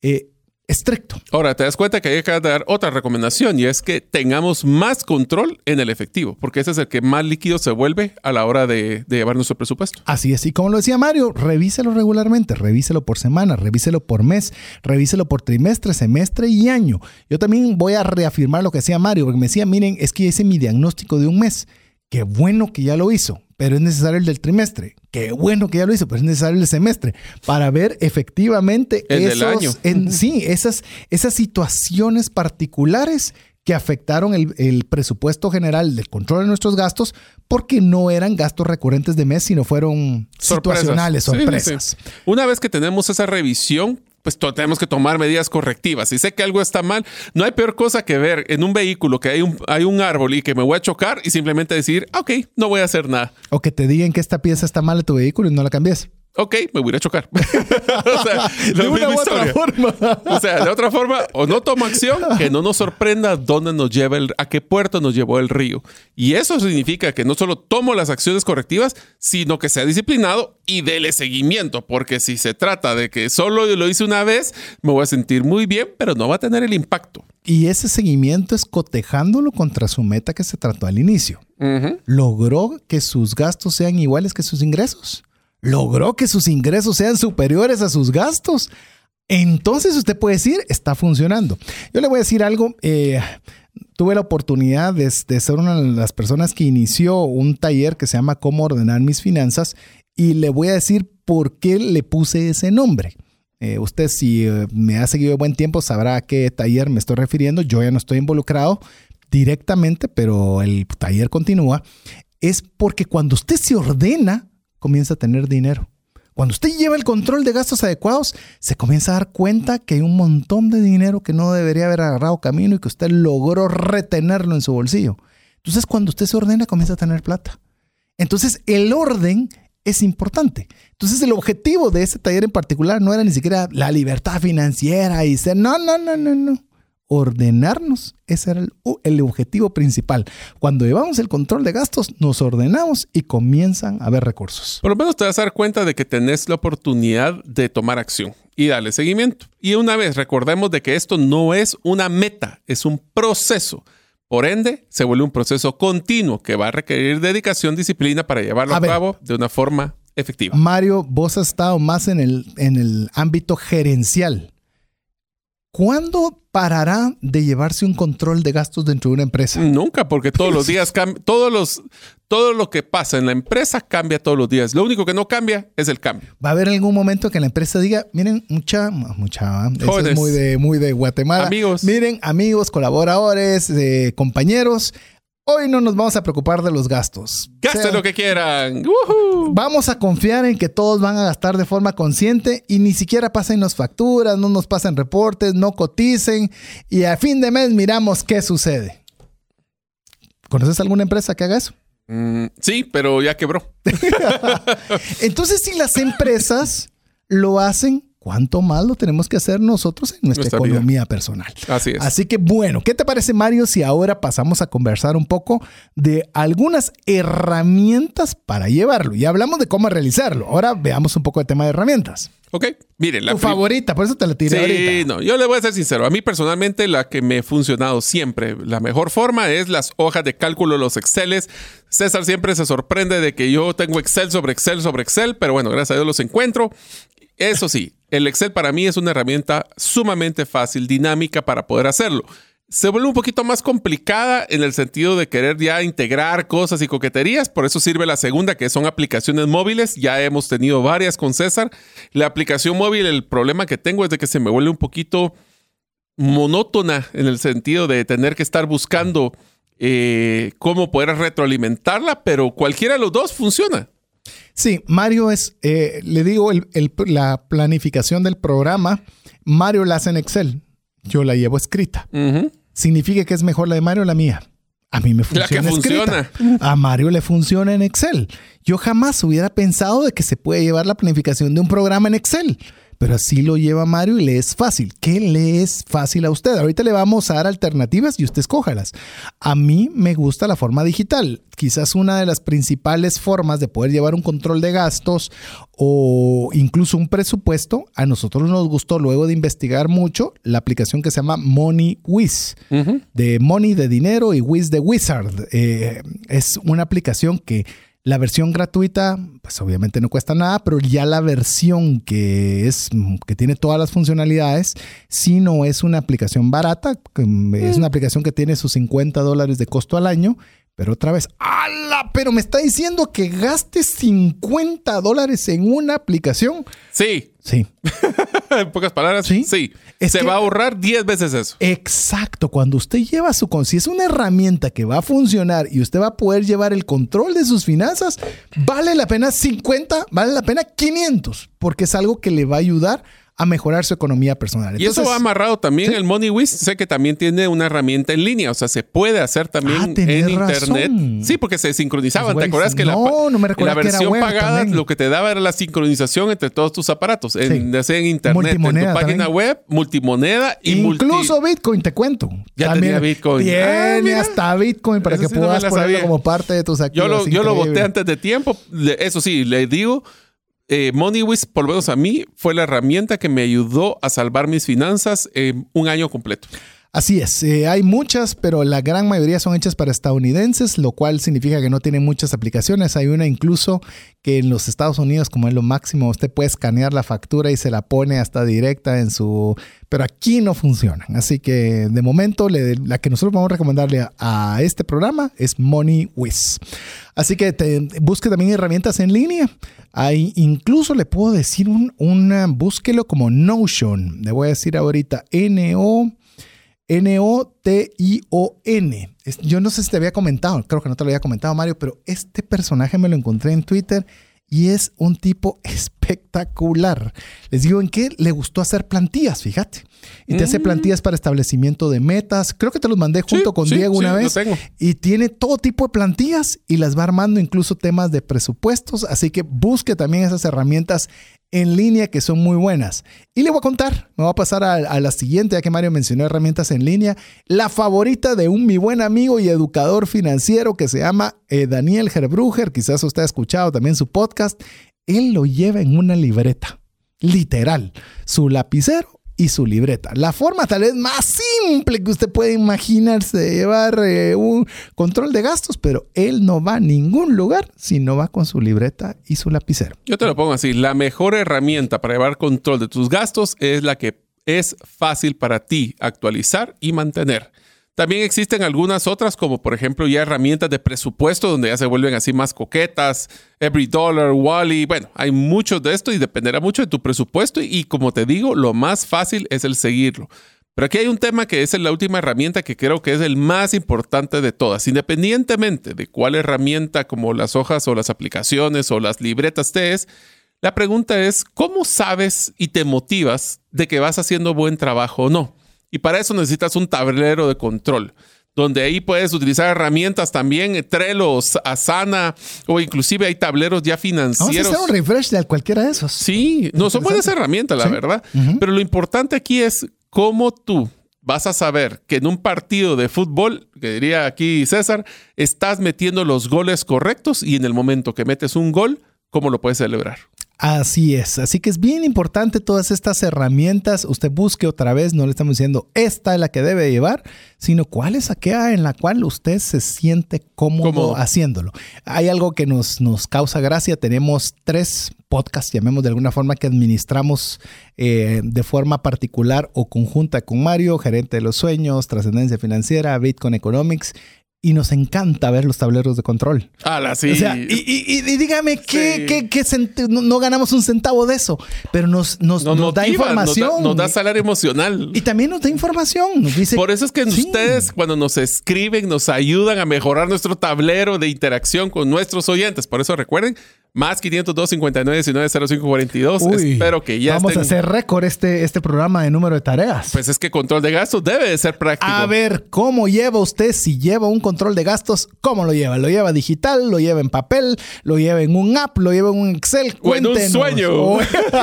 eh, estricto. Ahora, te das cuenta que hay que dar otra recomendación y es que tengamos más control en el efectivo, porque ese es el que más líquido se vuelve a la hora de, de llevar nuestro presupuesto. Así es, y como lo decía Mario, revíselo regularmente, revíselo por semana, revíselo por mes, revíselo por trimestre, semestre y año. Yo también voy a reafirmar lo que decía Mario, porque me decía, miren, es que hice mi diagnóstico de un mes. Qué bueno que ya lo hizo, pero es necesario el del trimestre. Qué bueno que ya lo hizo, pero es necesario el semestre para ver efectivamente El del año. en- sí, esas, esas situaciones particulares que afectaron el, el presupuesto general del control de nuestros gastos porque no eran gastos recurrentes de mes, sino fueron Sorpresas. situacionales, Sí, sí, sí. sorpresas. Una vez que tenemos esa revisión, pues tenemos que tomar medidas correctivas. Si sé que algo está mal, no hay peor cosa que ver en un vehículo que hay un, hay un árbol y que me voy a chocar y simplemente decir, "Ah, ok, no voy a hacer nada. O que te digan que esta pieza está mal de tu vehículo y no la cambies. Ok, me voy a chocar. [laughs] o sea, [laughs] De una u otra forma. [laughs] O sea, de otra forma, o no tomo acción, que no nos sorprenda dónde nos lleva el, a qué puerto nos llevó el río. Y eso significa que no solo tomo las acciones correctivas, sino que sea disciplinado y dele seguimiento, porque si se trata de que solo lo hice una vez, me voy a sentir muy bien, pero no va a tener el impacto. Y ese seguimiento es cotejándolo contra su meta que se trató al inicio. ¿Logró que sus gastos sean iguales que sus ingresos? ¿Logró que sus ingresos sean superiores a sus gastos? Entonces usted puede decir, está funcionando. Yo le voy a decir algo. eh, tuve la oportunidad de, ser una de las personas que inició un taller que se llama Cómo ordenar mis finanzas y le voy a decir por qué le puse ese nombre. Eh, usted si eh, me ha seguido de buen tiempo sabrá a qué taller me estoy refiriendo. Yo ya no estoy involucrado directamente, pero el taller continúa. Es porque cuando usted se ordena, comienza a tener dinero. Cuando usted lleva el control de gastos adecuados, se comienza a dar cuenta que hay un montón de dinero que no debería haber agarrado camino y que usted logró retenerlo en su bolsillo. Entonces, cuando usted se ordena, comienza a tener plata. Entonces, el orden es importante. Entonces, el objetivo de ese taller en particular no era ni siquiera la libertad financiera y ser, no, no, no, no, no. Ordenarnos, ese era el, el objetivo principal. Cuando llevamos el control de gastos, nos ordenamos y comienzan a haber recursos. Por lo menos te vas a dar cuenta de que tenés la oportunidad de tomar acción y darle seguimiento. Y una vez recordemos de que esto no es una meta, es un proceso. Por ende, se vuelve un proceso continuo que va a requerir dedicación, disciplina para llevarlo A a, cabo de una forma efectiva. Mario, vos has estado más en el, en el ámbito gerencial. ¿Cuándo parará de llevarse un control de gastos dentro de una empresa? Nunca, porque todos los días cambia, todos los, todo lo que pasa en la empresa cambia todos los días. Lo único que no cambia es el cambio. Va a haber algún momento que la empresa diga, miren, mucha, mucha, eso es muy de, muy de Guatemala. Amigos. Miren, amigos, colaboradores, eh, compañeros, hoy no nos vamos a preocupar de los gastos. Gasten O sea, lo que quieran. ¡Woohoo! Vamos a confiar en que todos van a gastar de forma consciente y ni siquiera pasen las facturas, no nos pasen reportes, no coticen y a fin de mes miramos qué sucede. ¿Conoces alguna empresa que haga eso? Mm, sí, pero ya quebró. [laughs] Entonces, si las empresas lo hacen, ¿cuánto más lo tenemos que hacer nosotros en nuestra, Nuestra vida. economía personal? Así es. Así que bueno, ¿qué te parece Mario si ahora pasamos a conversar un poco de algunas herramientas para llevarlo? Ya hablamos de cómo realizarlo. Ahora veamos un poco el tema de herramientas. Ok, miren, la tu favorita, por eso te la tiré Sí, ahorita. no, yo le voy a ser sincero. A mí personalmente la que me ha funcionado siempre, la mejor forma es las hojas de cálculo, los Exceles. César siempre se sorprende de que yo tengo Excel sobre Excel sobre Excel, pero bueno, gracias a Dios los encuentro. Eso sí, el Excel para mí es una herramienta sumamente fácil, dinámica para poder hacerlo. Se vuelve un poquito más complicada en el sentido de querer ya integrar cosas y coqueterías, por eso sirve la segunda, que son aplicaciones móviles. Ya hemos tenido varias con César. La aplicación móvil, el problema que tengo es de que se me vuelve un poquito monótona en el sentido de tener que estar buscando eh, cómo poder retroalimentarla, pero cualquiera de los dos funciona. Sí, Mario es, eh, le digo, el- el- la planificación del programa, Mario la hace en Excel. Yo la llevo escrita. ¿Significa que es mejor la de Mario o la mía? A mí me La que funciona. escrita. funciona. A Mario le funciona en Excel. Yo jamás hubiera pensado de que se puede llevar la planificación de un programa en Excel. Pero así lo lleva Mario y le es fácil. ¿Qué le es fácil a usted? Ahorita le vamos a dar alternativas y usted escójalas. A mí me gusta la forma digital. Quizás una de las principales formas de poder llevar un control de gastos o incluso un presupuesto. A nosotros nos gustó luego de investigar mucho la aplicación que se llama Money Wiz. De Money de dinero y Wiz de Wizard. Eh, es una aplicación que la versión gratuita, pues obviamente no cuesta nada, pero ya la versión que es que tiene todas las funcionalidades, si no es una aplicación barata, es una aplicación que tiene sus 50 dólares de costo al año, pero otra vez, ¡ala! Pero me está diciendo que gastes 50 dólares en una aplicación. Sí. Sí. [laughs] en pocas palabras, Sí. sí. Es Se que- va a ahorrar 10 veces eso. Exacto, cuando usted lleva su si es una herramienta que va a funcionar y usted va a poder llevar el control de sus finanzas, vale la pena 50, vale la pena 500, porque es algo que le va a ayudar a mejorar su economía personal. Y eso va amarrado también. Sí. El MoneyWiz sé que también tiene una herramienta en línea. O sea, se puede hacer también Ah, en internet. razón. Sí, porque se sincronizaban. Pues, ¿Te acuerdas que la, no, no me la recordaba que era versión pagada también. lo que te daba era la sincronización entre todos tus aparatos? En, Sí. en internet, en tu página también. web, multimoneda y Incluso multi- Bitcoin, te cuento. Ya tenía Bitcoin. Tiene Ah, hasta Bitcoin para Eso que sí puedas ponerlo como parte de tus Yo activos. lo, yo lo voté antes de tiempo. Eso sí, le digo, eh, MoneyWiz, por lo menos a mí, fue la herramienta que me ayudó a salvar mis finanzas en un año completo. Así es, eh, hay muchas, pero la gran mayoría son hechas para estadounidenses, lo cual significa que no tienen muchas aplicaciones. Hay una incluso que en los Estados Unidos, como es lo máximo, usted puede escanear la factura y se la pone hasta directa en su... Pero aquí no funcionan. Así que de momento la que nosotros vamos a recomendarle a, a este programa es MoneyWiz. Así que te- busque también herramientas en línea. Hay incluso le puedo decir un, una, búsquelo como Notion. Le voy a decir ahorita N-O... N-O-T-I-O-N. Yo no sé si te había comentado, creo que no te lo había comentado, Mario, pero este personaje me lo encontré en Twitter y es un tipo [laughs] espectacular. Les digo en qué le gustó hacer plantillas, fíjate. Y te hace plantillas para establecimiento de metas. Creo que te los mandé junto Sí, con sí, Diego sí, una vez. tengo. Y tiene todo tipo de plantillas y las va armando incluso temas de presupuestos. Así que busque también esas herramientas en línea que son muy buenas. Y le voy a contar, me voy a pasar a, la siguiente, ya que Mario mencionó herramientas en línea, la favorita de un mi buen amigo y educador financiero que se llama eh, Daniel Herbruger, quizás usted ha escuchado también su podcast, él lo lleva en una libreta, literal, su lapicero y su libreta. La forma tal vez más simple que usted puede imaginarse de llevar eh, un control de gastos, pero él no va a ningún lugar si no va con su libreta y su lapicero. Yo te lo pongo así. La mejor herramienta para llevar control de tus gastos es la que es fácil para ti actualizar y mantener. También existen algunas otras, como por ejemplo ya herramientas de presupuesto, donde ya se vuelven así más coquetas, Every Dollar, Wally. Bueno, hay muchos de esto y dependerá mucho de tu presupuesto. Y como te digo, lo más fácil es el seguirlo. Pero aquí hay un tema que es la última herramienta que creo que es el más importante de todas. Independientemente de cuál herramienta, como las hojas o las aplicaciones o las libretas te es, la pregunta es, ¿cómo sabes y te motivas de que vas haciendo buen trabajo o no? Y para eso necesitas un tablero de control, donde ahí puedes utilizar herramientas también, Trello, Asana, o inclusive hay tableros ya Vamos a financieros. hacer un refresh de cualquiera de esos. Sí, no son buenas herramientas, la Sí. verdad. Pero lo importante aquí es cómo tú vas a saber que en un partido de fútbol, que diría aquí César, estás metiendo los goles correctos y en el momento que metes un gol, ¿cómo lo puedes celebrar? Así es, así que es bien importante todas estas herramientas. Usted busque otra vez, no le estamos diciendo esta es la que debe llevar, sino cuál es aquella en la cual usted se siente cómodo, haciéndolo. Hay algo que nos, nos causa gracia. Tenemos tres podcasts, llamemos de alguna forma, que administramos eh, de forma particular o conjunta con Mario, gerente de los sueños, trascendencia financiera, Bitcoin Economics. Y nos encanta ver los tableros de control. Ah, sí. O sea, y, y- y- y dígame, ¿qué, Sí. qué- qué no, no ganamos un centavo de eso, pero nos, nos, nos, nos da información. Nos da, nos da salario emocional. y también nos da información. Nos dice, Por eso es que Sí. ustedes cuando nos escriben nos ayudan a mejorar nuestro tablero de interacción con nuestros oyentes. Por eso recuerden, Más 502 59 19 05 42. Uy, Espero que ya Vamos estén- a hacer récord este, este programa de número de tareas. Pues es que control de gastos debe de ser práctico. A ver, ¿cómo lleva usted si lleva un control de gastos? ¿Cómo lo lleva? ¿Lo lleva digital? ¿Lo lleva en papel? ¿Lo lleva en un app? ¿Lo lleva en un Excel? O en un Cuéntenos. sueño. O,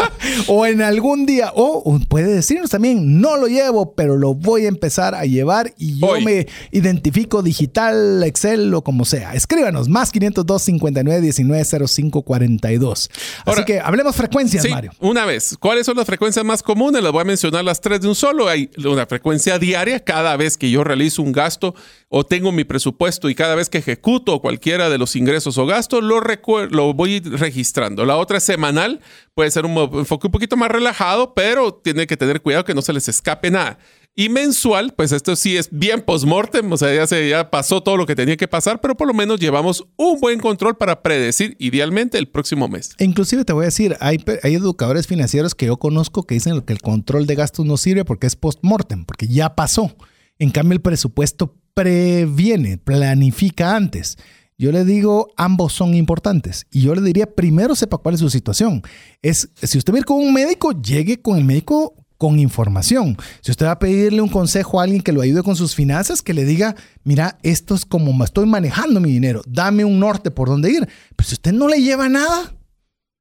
[laughs] o en algún día. O, o puede decirnos también, no lo llevo, pero lo voy a empezar a llevar y yo Hoy. me identifico digital, Excel o como sea. Escríbanos, más 502 59 19 05 42. Así Ahora- que hablemos frecuencias, Sí, Mario. una vez. ¿Cuáles son las frecuencias más comunes? Las voy a mencionar las tres de un solo. Hay una frecuencia diaria cada vez que yo realizo un gasto o tengo mi presupuesto y cada vez que ejecuto cualquiera de los ingresos o gastos, lo, lo voy registrando. La otra es semanal. Puede ser un enfoque un poquito más relajado, pero tiene que tener cuidado que no se les escape nada. Y mensual, pues esto sí es bien post-mortem, o sea, ya, se, ya pasó todo lo que tenía que pasar, pero por lo menos llevamos un buen control para predecir idealmente el próximo mes. E Inclusive te voy a decir, hay, educadores financieros que yo conozco que dicen que el control de gastos no sirve porque es post-mortem, porque ya pasó. En cambio, el presupuesto previene, planifica antes. Yo le digo, ambos son importantes. Y yo le diría, primero sepa cuál es su situación. Es, si usted va a ir con un médico, llegue con el médico con información. Si usted va a pedirle un consejo a alguien que lo ayude con sus finanzas, que le diga, mira, esto es como estoy manejando mi dinero, dame un norte por dónde ir. Pero si usted no le lleva nada, va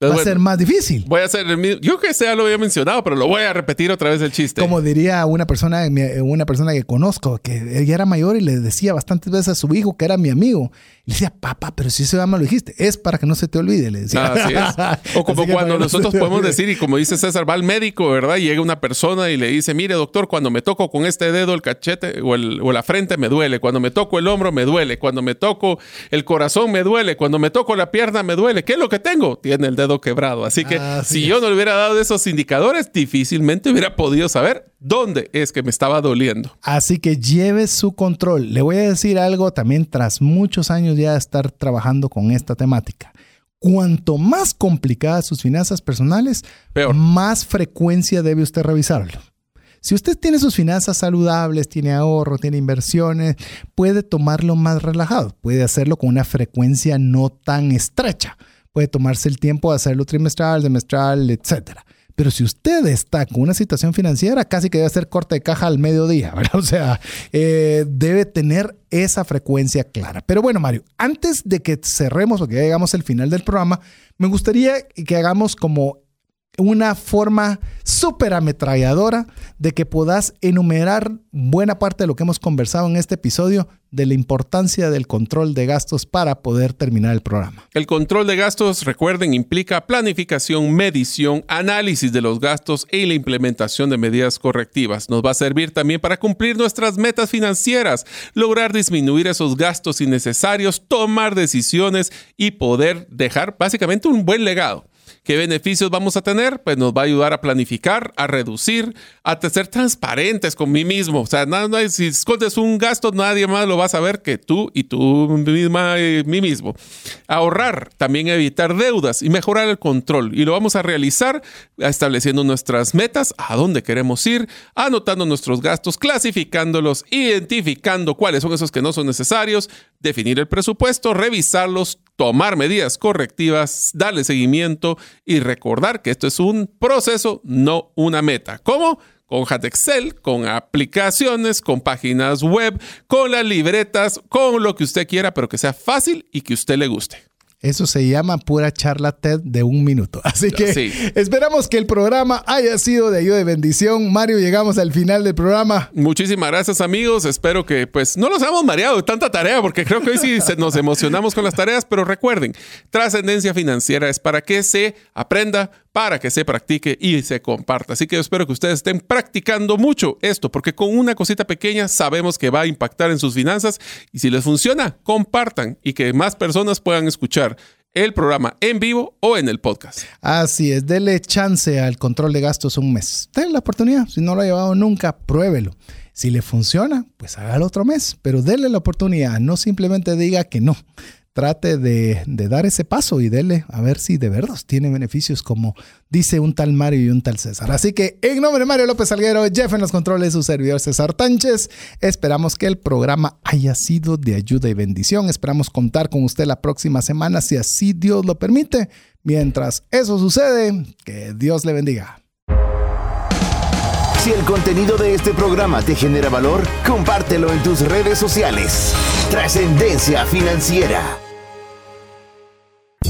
Entonces, a ser más difícil. Voy a hacer el mismo. Yo que sea lo había mencionado, pero lo voy a repetir otra vez el chiste. Como diría una persona, una persona que conozco, que ella era mayor y le decía bastantes veces a su hijo que era mi amigo. Y le decía, papá, pero si eso ya me lo dijiste, es para que no se te olvide, le decía. Así es. [laughs] O como Así cuando no nosotros podemos decir, y como dice César, va al médico, ¿verdad? Y llega una persona y le dice, mire, doctor, cuando me toco con este dedo el cachete o, el- o la frente me duele, cuando me toco el hombro me duele, cuando me toco el corazón me duele, cuando me toco la pierna me duele. ¿Qué es lo que tengo? Tiene el dedo quebrado. Así que Así si es. yo no le hubiera dado esos indicadores, difícilmente hubiera podido saber dónde es que me estaba doliendo. Así que lleve su control. Le voy a decir algo también tras muchos años ya de estar trabajando con esta temática. Cuanto más complicadas sus finanzas personales, Peor. más frecuencia debe usted revisarlo. Si usted tiene sus finanzas saludables, tiene ahorro, tiene inversiones, puede tomarlo más relajado. Puede hacerlo con una frecuencia no tan estrecha. Puede tomarse el tiempo de hacerlo trimestral, semestral, etcétera. Pero si usted está con una situación financiera, casi que debe hacer corte de caja al mediodía, [laughs] ¿verdad? O sea, eh, debe tener esa frecuencia clara. Pero bueno, Mario, antes de que cerremos, porque ya llegamos al final del programa, me gustaría que hagamos como una forma súper ametralladora de que puedas enumerar buena parte de lo que hemos conversado en este episodio de la importancia del control de gastos para poder terminar el programa. El control de gastos, recuerden, implica planificación, medición, análisis de los gastos y la implementación de medidas correctivas. Nos va a servir también para cumplir nuestras metas financieras, lograr disminuir esos gastos innecesarios, tomar decisiones y poder dejar básicamente un buen legado. ¿Qué beneficios vamos a tener? Pues nos va a ayudar a planificar, a reducir, a ser transparentes con mí mismo. O sea, nada, si escondes un gasto, nadie más lo va a saber que tú y tú misma mí mismo. Ahorrar, también evitar deudas y mejorar el control. Y lo vamos a realizar estableciendo nuestras metas, a dónde queremos ir, anotando nuestros gastos, clasificándolos, identificando cuáles son esos que no son necesarios, definir el presupuesto, revisarlos, tomar medidas correctivas, darle seguimiento y recordar que esto es un proceso, no una meta. ¿Cómo? Con Excel, con aplicaciones, con páginas web, con las libretas, con lo que usted quiera, pero que sea fácil y que usted le guste. Eso se llama pura charla TED de un minuto. [laughs] Así que Sí. esperamos que el programa haya sido de ayuda y bendición. Mario, llegamos al final del programa. Muchísimas gracias amigos, espero que pues no nos hayamos mareado de tanta tarea porque creo que hoy sí [laughs] nos emocionamos con las tareas, pero recuerden, trascendencia financiera es para que se aprenda, para que se practique y se comparta. Así que yo espero que ustedes estén practicando mucho esto porque con una cosita pequeña sabemos que va a impactar en sus finanzas y si les funciona, compartan y que más personas puedan escuchar el programa en vivo o en el podcast. Así es, dele chance al control de gastos un mes. Denle la oportunidad. Si no lo ha llevado nunca, pruébelo. Si le funciona, pues hágalo otro mes, pero denle la oportunidad. No simplemente diga que no. Trate de, dar ese paso y dele a ver si de verdad tiene beneficios como dice un tal Mario y un tal César. Así que en nombre de Mario López Salguero, Jeff en los controles, su servidor César Tánchez, esperamos que el programa haya sido de ayuda y bendición. Esperamos contar con usted la próxima semana si así Dios lo permite. Mientras eso sucede, que Dios le bendiga. Si el contenido de este programa te genera valor, compártelo en tus redes sociales. Trascendencia financiera.